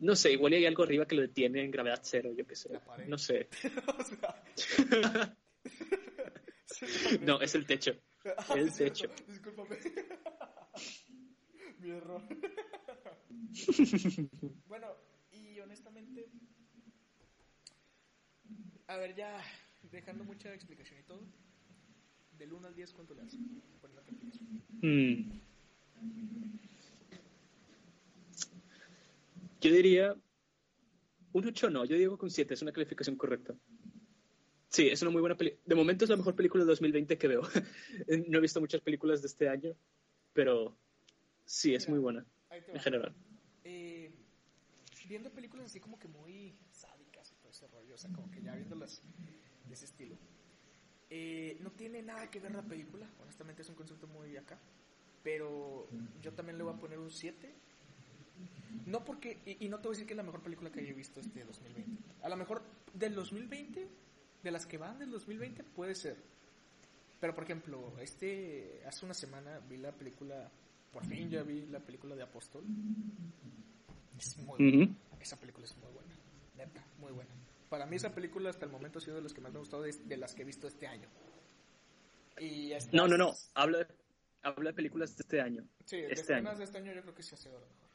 No sé, igual hay algo arriba que lo detiene en gravedad cero, yo qué sé. No sé. No, es el techo. Ah, el techo. Discúlpame. Mi error. bueno, y honestamente... A ver, ya dejando mucha explicación y todo. Del 1 al 10, ¿cuánto le das? Por la calificación. Hmm. Yo diría un 8 no, yo digo con 7, es una calificación correcta. Sí, es una muy buena película. De momento es la mejor película de 2020 que veo. no he visto muchas películas de este año, pero sí, es Mira, muy buena en general. eh, viendo películas así como que muy todo ese rollo, o sea, como que ya viéndolas de ese estilo. Eh, no tiene nada que ver la película, honestamente es un concepto muy acá, pero yo también le voy a poner un 7. No porque, y, y no te voy a decir que es la mejor película que haya visto este 2020. A lo mejor del 2020, de las que van del 2020, puede ser. Pero por ejemplo, este, hace una semana vi la película, por fin ya vi la película de Apóstol. Es muy buena. Ujú. Esa película es muy buena. Neta, muy buena. Para mí esa película hasta el momento ha sido de las que más me ha gustado de, de las que he visto este año. Y estas- No, no, no, habla, habla de películas de este año. Sí, de este año. de este año yo creo que sí ha sido la mejor.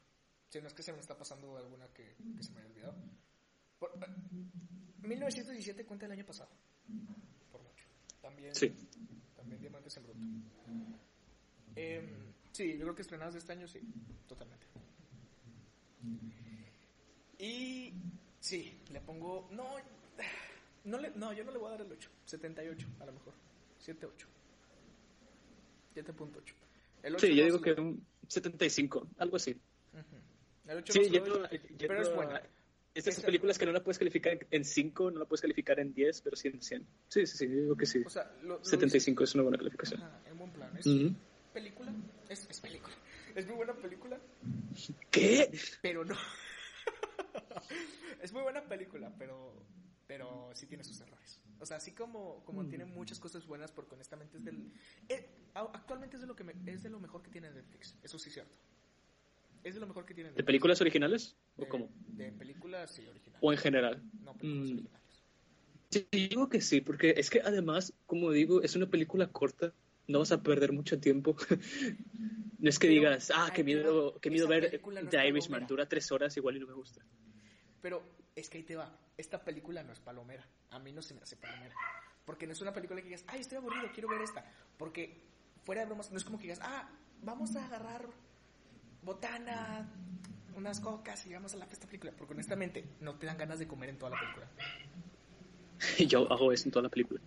Si no es que se me está pasando alguna que, que se me haya olvidado. Por- eh, 1917 cuenta el año pasado. Por mucho. También, Sí. también Diamantes en Bruto. Em, sí, yo creo que estrenadas de este año sí, totalmente. Y sí, le pongo. No, no, le, no, yo no le voy a dar el 8. 78, a lo mejor. 7, 8. 7.8. El 8 Sí, yo digo se que le- un 75, algo así. Ujú. El 8 Sí, yendo- doy, yendo pero es buena. Es de esas Esa- películas que no la puedes calificar en 5, no la puedes calificar en 10, pero sí en 100. Sí, sí, sí, yo digo que sí. O sea, lo, lo 75 es una buena calificación. Ajá, en buen plan. Es Ujú. película. Es, es película. Es muy buena película, ¿Qué? pero no. es muy buena película, pero pero sí tiene sus errores. O sea, así como, como tiene muchas cosas buenas, porque honestamente es del... eh, actualmente es de, lo que me- es de lo mejor que tiene Netflix, eso sí es cierto. Es de lo mejor que tiene ¿De Netflix. películas originales? ¿O De- cómo? De películas, sí, originales. ¿O en general? No, películas Mm. originales. Sí, digo que sí, porque es que además, como digo, es una película corta, no vas a perder mucho tiempo. no es que Pero, digas, ah, qué miedo, qué miedo ver película no The Irishman, dura tres horas, igual y no me gusta. Pero es que ahí te va. Esta película no es palomera. A mí no se me hace palomera. Porque no es una película que digas, ay, estoy aburrido, quiero ver esta. Porque, fuera de bromas, no es como que digas, ah, vamos a agarrar botana, unas cocas y vamos a la esta película. Porque honestamente, no te dan ganas de comer en toda la película. Yo hago eso en toda la película.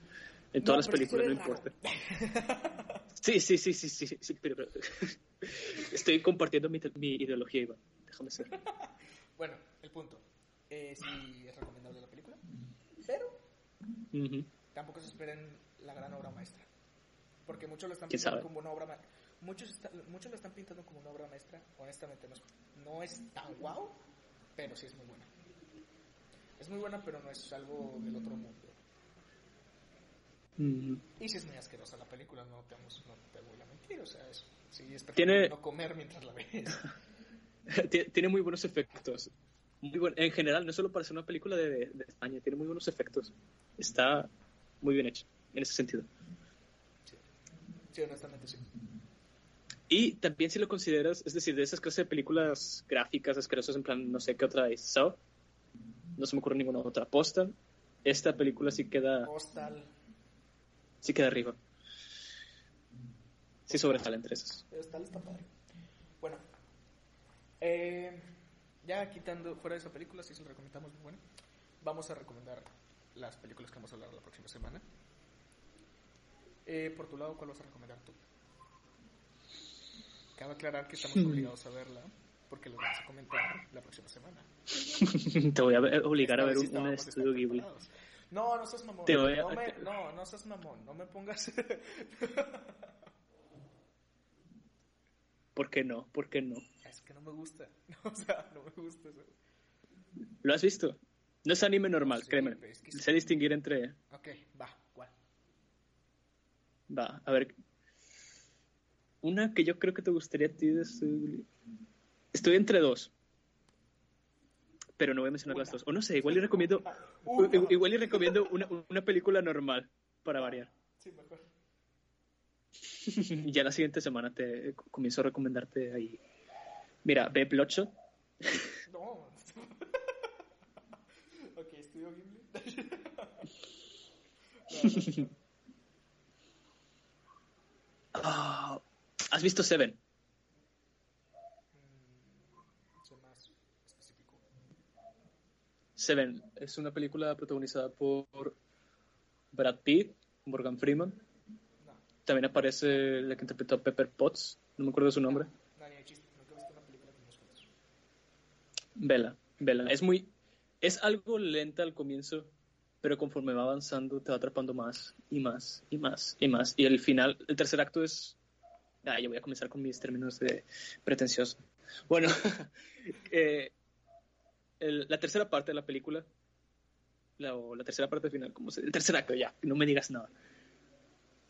En todas No, las películas, no importa. Sí, sí, sí, sí, sí, sí, pero, pero- estoy compartiendo mi, mi ideología, Iván. Déjame ser. Bueno, el punto. Eh, sí es recomendable la película. Pero tampoco se esperen la gran obra maestra. Porque muchos lo están ¿Quién viendo sabe? como una obra maestra. muchos, está- muchos la están pintando como una obra maestra. Honestamente, no es, no es tan guau, pero sí es muy buena. Es muy buena, pero no es algo del otro mundo. Y si es muy asquerosa la película, no te, vamos- no te voy a mentir. O sea, es, sí, es Tiene- no comer mientras la ves. Tie- tiene muy buenos efectos. Muy buen- en general, no solo para ser una película de, de España, tiene muy buenos efectos. Está muy bien hecho en ese sentido. Sí, honestamente sí. Y también si lo consideras, es decir, de esas clases de películas gráficas asquerosas, en plan, no sé qué otra hay, Saw, no se me ocurre ninguna otra. Postal, esta película sí queda, Postal. sí queda arriba. Sí sobresale entre esas. Postal está padre. Bueno, eh, ya quitando fuera de esa película, sí se la recomendamos muy buena. Vamos a recomendar las películas que vamos a hablar la próxima semana. Eh, por tu lado, ¿cuál vas a recomendar tú? Cabe aclarar que estamos obligados a verla porque lo vamos a comentar la próxima semana. Te voy a obligar a ver un, un estudio Ghibli. No, no seas mamón. Te voy a- no, me- no, no seas mamón. No me pongas. ¿Por qué no? ¿Por qué no? es que no me gusta. O sea, no me gusta eso. ¿Lo has visto? No es anime normal, Sí, créeme. es que- Sé distinguir entre... Ok, va, ¿cuál? Va, a ver. Una que yo creo que te gustaría a ti de. Estoy entre dos. Pero no voy a mencionar las dos. O no sé, igual y recomiendo... Una. Igual y recomiendo una, una película normal para variar. Sí, mejor. Ya la siguiente semana te comienzo a recomendarte ahí. Mira, ve Bloodshot. No. ok, estudio. No, no. Ah, ¿Has visto Seven? Mm. Seven es una película protagonizada por Brad Pitt, Morgan Freeman. También aparece la que interpretó a Pepper Potts, no me acuerdo de su nombre. no, ni de chiste. Nunca he visto una película con dos juntos. Vela, Vela. Es muy. Es algo lenta al comienzo, pero conforme va avanzando te va atrapando más y más y más y más. Y el final, el tercer acto es. Ah, yo voy a comenzar con mis términos de pretencioso. Bueno, eh, el- la tercera parte de la película, la, o la tercera parte final, como se, el tercer acto, ya, no me digas nada.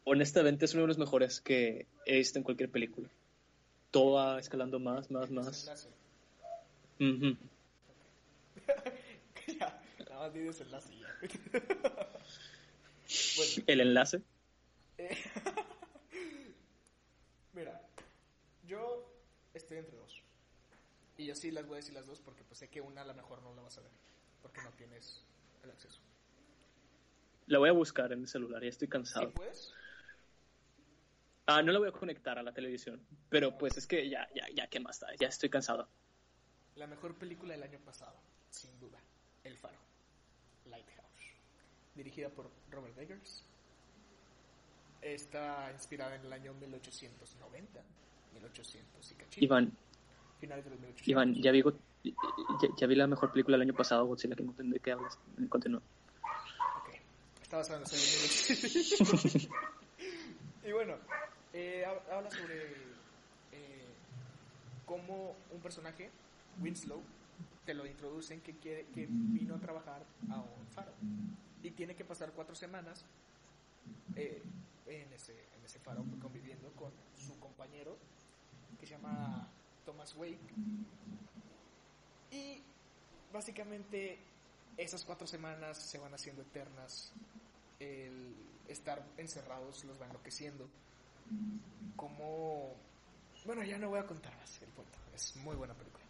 Honestamente es uno de los mejores que he visto en cualquier película. Todo va escalando más, más, más. Desenlace. Ujú. ya, nada más y ya. bueno, El enlace. eh, mira, yo estoy entre dos. Y yo sí las voy a decir las dos porque pues sé que una a lo mejor no la vas a ver. Porque no tienes el acceso. La voy a buscar en el celular, ya estoy ¿Sí cansado. Ah, no la voy a conectar a la televisión, pero pues es que ya, ya, ya, ¿qué más da? Ya estoy cansado. La mejor película del año pasado, sin duda. El Faro. Lighthouse. Dirigida por Robert Eggers. Está inspirada en el año 1890. 1800 y cachito. Iván, Finales de los 1800. Iván, ya vi, ya, ya vi la mejor película del año pasado, Godzilla, que no entiendo de qué hablas. Continúa. Ok. Está basada en de 1800. y bueno, eh, hab- habla sobre eh, cómo un personaje, Winslow, te lo introducen que, quiere, que vino a trabajar a un faro. Y tiene que pasar cuatro semanas eh, en, ese, en ese faro conviviendo con su compañero que se llama Thomas Wake. Y básicamente esas cuatro semanas se van haciendo eternas. El estar encerrados los va enloqueciendo. Como... Bueno, ya no voy a contar más el cuento. Es muy buena película.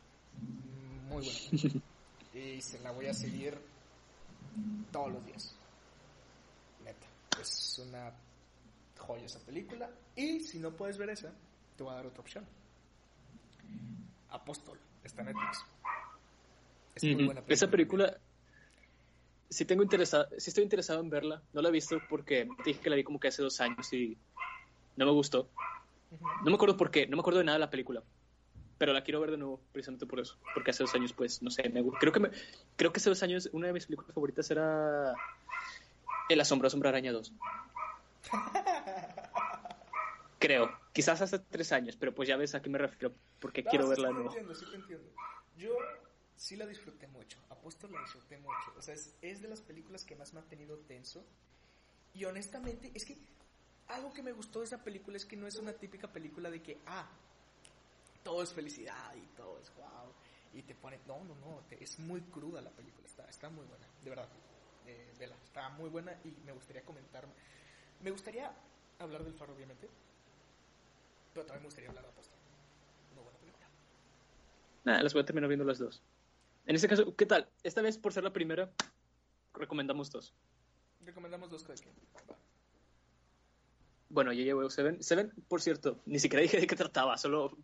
Muy buena película. Y se la voy a seguir todos los días. Neta. Es una joya esa película. Y si no puedes ver esa, te voy a dar otra opción. Apóstol. Está en Netflix. Es muy buena película. Esa película, sí, tengo interesa- sí estoy interesado en verla. No la he visto porque dije que la vi como que hace dos años y no me gustó. No me acuerdo por qué, no me acuerdo de nada de la película. Pero la quiero ver de nuevo, precisamente por eso. Porque hace dos años, pues, no sé, me creo que me, creo que hace dos años una de mis películas favoritas era El asombro Sombra Araña 2. Creo. Quizás hace tres años, pero pues ya ves a qué me refiero, porque quiero sí, verla sí de nuevo. entiendo, sí te entiendo. Yo sí la disfruté mucho, apuesto la disfruté mucho. O sea, es, es de las películas que más me ha tenido tenso. Y honestamente, es que algo que me gustó de esa película es que no es una típica película de que, ah, todo es felicidad y todo es wow. Y te pone, no, no, no, te- es muy cruda la película, está, está muy buena, de verdad. Eh, vela, está muy buena y me gustaría comentar. Me gustaría hablar del faro, obviamente. Pero también me gustaría hablar de Aposta. Muy buena película. Nada, las voy a terminar viendo las dos. En este caso, ¿qué tal? Esta vez, por ser la primera, recomendamos dos. Recomendamos dos cada quien. Va. Bueno, yo llevo Seven. Seven, por cierto, ni siquiera dije de qué trataba, solo...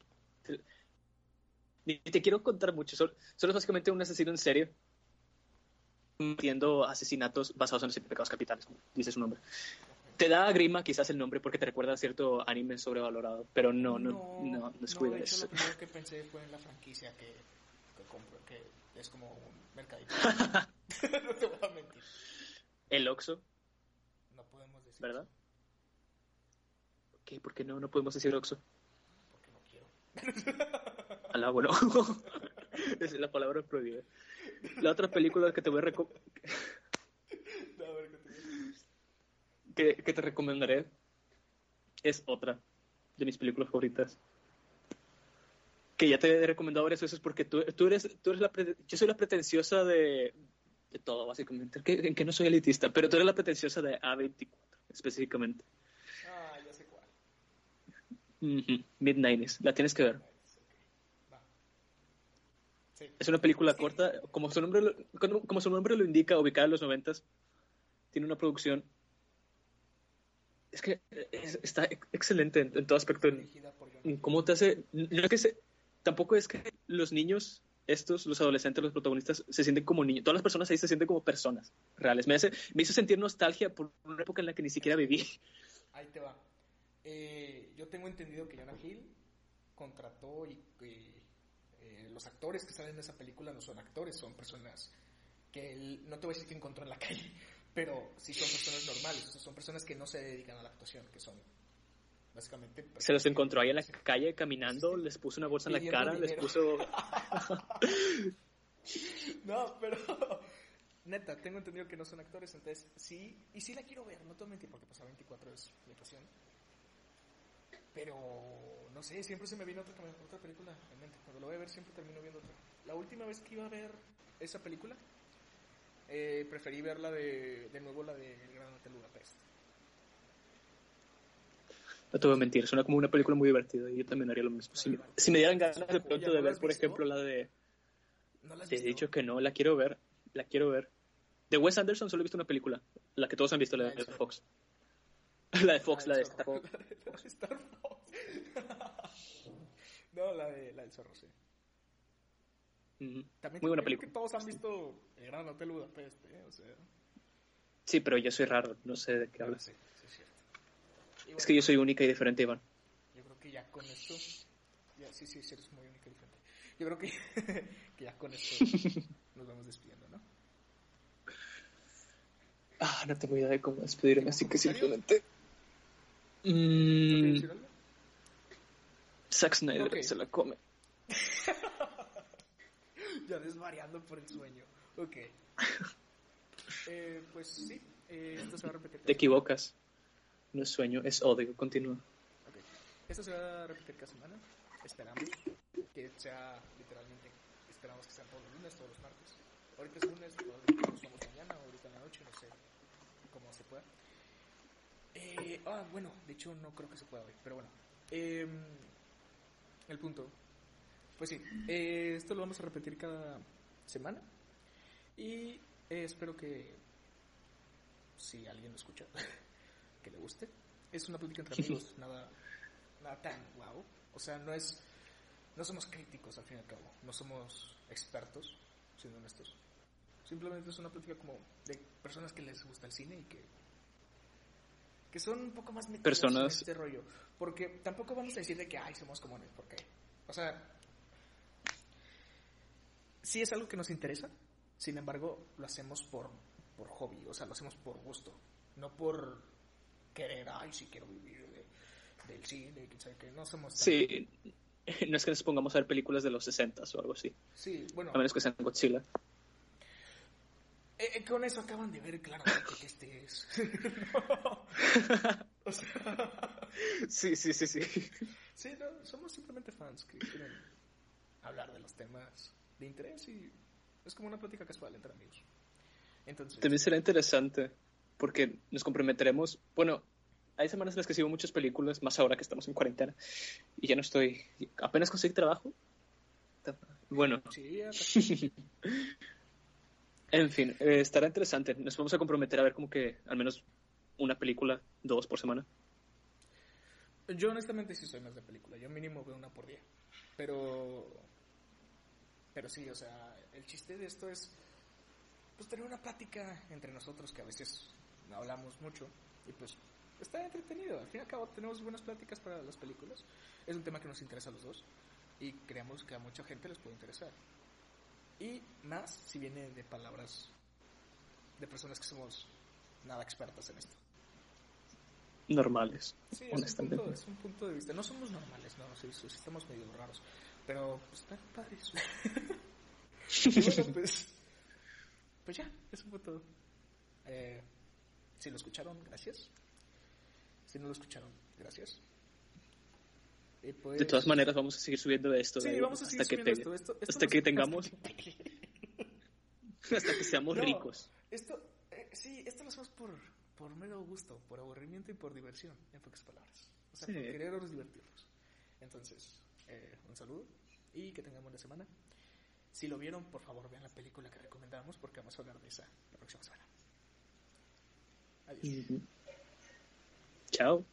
Ni te quiero contar mucho, solo, solo es básicamente un asesino en serie cometiendo asesinatos basados en los pecados capitales, como dice su nombre. Te da grima quizás el nombre porque te recuerda a cierto anime sobrevalorado, pero no, no, no, no, es de hecho, eso. lo primero que pensé fue en la franquicia que, que compro, que es como un mercadito. no te voy a mentir. El Oxo, No podemos decir ¿verdad? ¿Por qué no? No podemos decir Oxo. porque no quiero. Alá, bueno. Esa es la palabra prohibida. La otra película que te voy a reco- No, a ver, continúa. que, que te recomendaré es otra de mis películas favoritas. Que ya te he recomendado varias veces porque tú, tú eres, tú eres la pre- yo soy la pretenciosa de, de todo, básicamente. Que, en que no soy elitista, pero tú eres la pretenciosa de A24, específicamente. Ah, ya sé cuál. Ujú, Mid-90s, la tienes que ver. Sí. Es una película corta, como su nombre lo, como, su nombre lo indica, ubicada en los noventas. Tiene una producción. Es que es- está ex- excelente en, en todo aspecto. Cómo te hace. No es que se- tampoco es que los niños, estos, los adolescentes, los protagonistas, se sienten como niños. Todas las personas ahí se sienten como personas reales. Me, hace, me hizo sentir nostalgia por una época en la que ni siquiera viví. Ahí te va. Eh, yo tengo entendido que Jonah Hill contrató y eh, los actores que salen en esa película no son actores, son personas que él, no te voy a decir que encontró en la calle, pero sí son personas normales, son personas que no se dedican a la actuación, que son básicamente... Se los encontró ahí en la calle caminando, les puso una bolsa en la cara, les puso. No, pero neta, tengo entendido que no son actores, entonces sí, y sí la quiero ver, no te voy a mentir, porque pues a 24 es mi pasión. Pero no sé, siempre se me viene otra, otra película en mente. Cuando lo voy a ver, siempre termino viendo otra. La última vez que iba a ver esa película, eh, preferí verla de, de nuevo, la de El Gran Hotel Budapest. No te voy a mentir, suena como una película muy divertida y yo también haría lo mismo. Si, me- si me dieran ganas de pronto de ver, por ejemplo, la de... ¿No la has Te he dicho que no, la quiero ver, la quiero ver. De Wes Anderson solo he visto una película, la que todos han visto, la de Fox. La de Fox, la de Star Zorro. La de Star Fox. No, la de la del zorro, sí. También Muy buena película. que todos han visto El Gran Hotel Budapest, ¿eh? O sea, Sí, pero yo soy raro, no sé de qué claro, hablas. sí, sí es cierto. Es que yo soy única y diferente, Iván. Yo creo que ya con esto. Ya, sí, sí, sí, eres muy única y diferente. Yo creo que, que ya con esto nos vamos despidiendo, ¿no? Ah, no tengo idea de cómo despedirme, así que simplemente... ¿Quieres Mm, decir algo? Zack Snyder Ok. se la come. Ya desvariando por el sueño. Ok. Eh, pues sí, eh, esto se va a repetir. Te equivocas. No es sueño, es odio. Continúa. Ok. Esto se va a repetir cada semana. Esperamos que sea literalmente. Esperamos que sean todos los lunes, todos los martes. Ahorita es lunes, nos vamos mañana, ahorita en la noche, no sé cómo se pueda. Eh, ah, bueno, de hecho no creo que se pueda hoy, pero bueno. Em, el punto. Pues sí, eh, esto lo vamos a repetir cada semana. Y eh, espero que si alguien lo escucha, que le guste. Es una plática entre amigos, nada, nada tan wow. O sea, no es, no somos críticos al fin y al cabo, no somos expertos, siendo honestos. Simplemente es una plática como de personas que les gusta el cine y que que son un poco más metidos Personas- en este rollo. Porque tampoco vamos a decir de que, ay, somos comunes, porque, o sea, sí es algo que nos interesa, sin embargo, lo hacemos por, por hobby, o sea, lo hacemos por gusto, no por querer, ay, sí quiero vivir de del cine, que, que no somos... Sí, no es que nos pongamos a ver películas de los 60 o algo así. Sí, bueno. A menos que sean Godzilla. Eh, eh, con eso acaban de ver claramente que este es. o sea... Sí, sí, sí, sí. Sí, no, somos simplemente fans que quieren hablar de los temas de interés y es como una plática casual entre amigos. Entonces... También será interesante porque nos comprometeremos, bueno, hay semanas en las que sigo muchas películas, más ahora que estamos en cuarentena, y ya no estoy, apenas conseguí trabajo. Bueno. en fin, eh, estará interesante. Nos vamos a comprometer a ver como que al menos una película, dos por semana. Yo honestamente sí soy más de película, yo mínimo veo una por día. Pero pero sí, o sea, el chiste de esto es pues tener una plática entre nosotros que a veces hablamos mucho y pues está entretenido. Al fin y al cabo tenemos buenas pláticas para las películas. Es un tema que nos interesa a los dos y creemos que a mucha gente les puede interesar. Y más si viene de palabras de personas que somos nada expertas en esto. Normales. Sí, es un, punto, es un punto de vista. No somos normales, no, sí, sí, estamos medio raros. Pero pues están padres. bueno, pues, pues ya, eso fue todo. Eh, si lo escucharon, gracias. Si no lo escucharon, gracias. Pues, de todas maneras, vamos a seguir subiendo esto. Sí, vamos a seguir hasta subiendo que esto. hasta que tengamos. hasta que seamos ricos. Esto, eh, sí, esto lo hacemos por, por mero gusto, por aburrimiento y por diversión, en pocas palabras. O sea, por querernos divertirnos. Entonces, eh, un saludo y que tengan buena semana. Si lo vieron, por favor, vean la película que recomendamos porque vamos a hablar de esa la próxima semana. Adiós. Chao.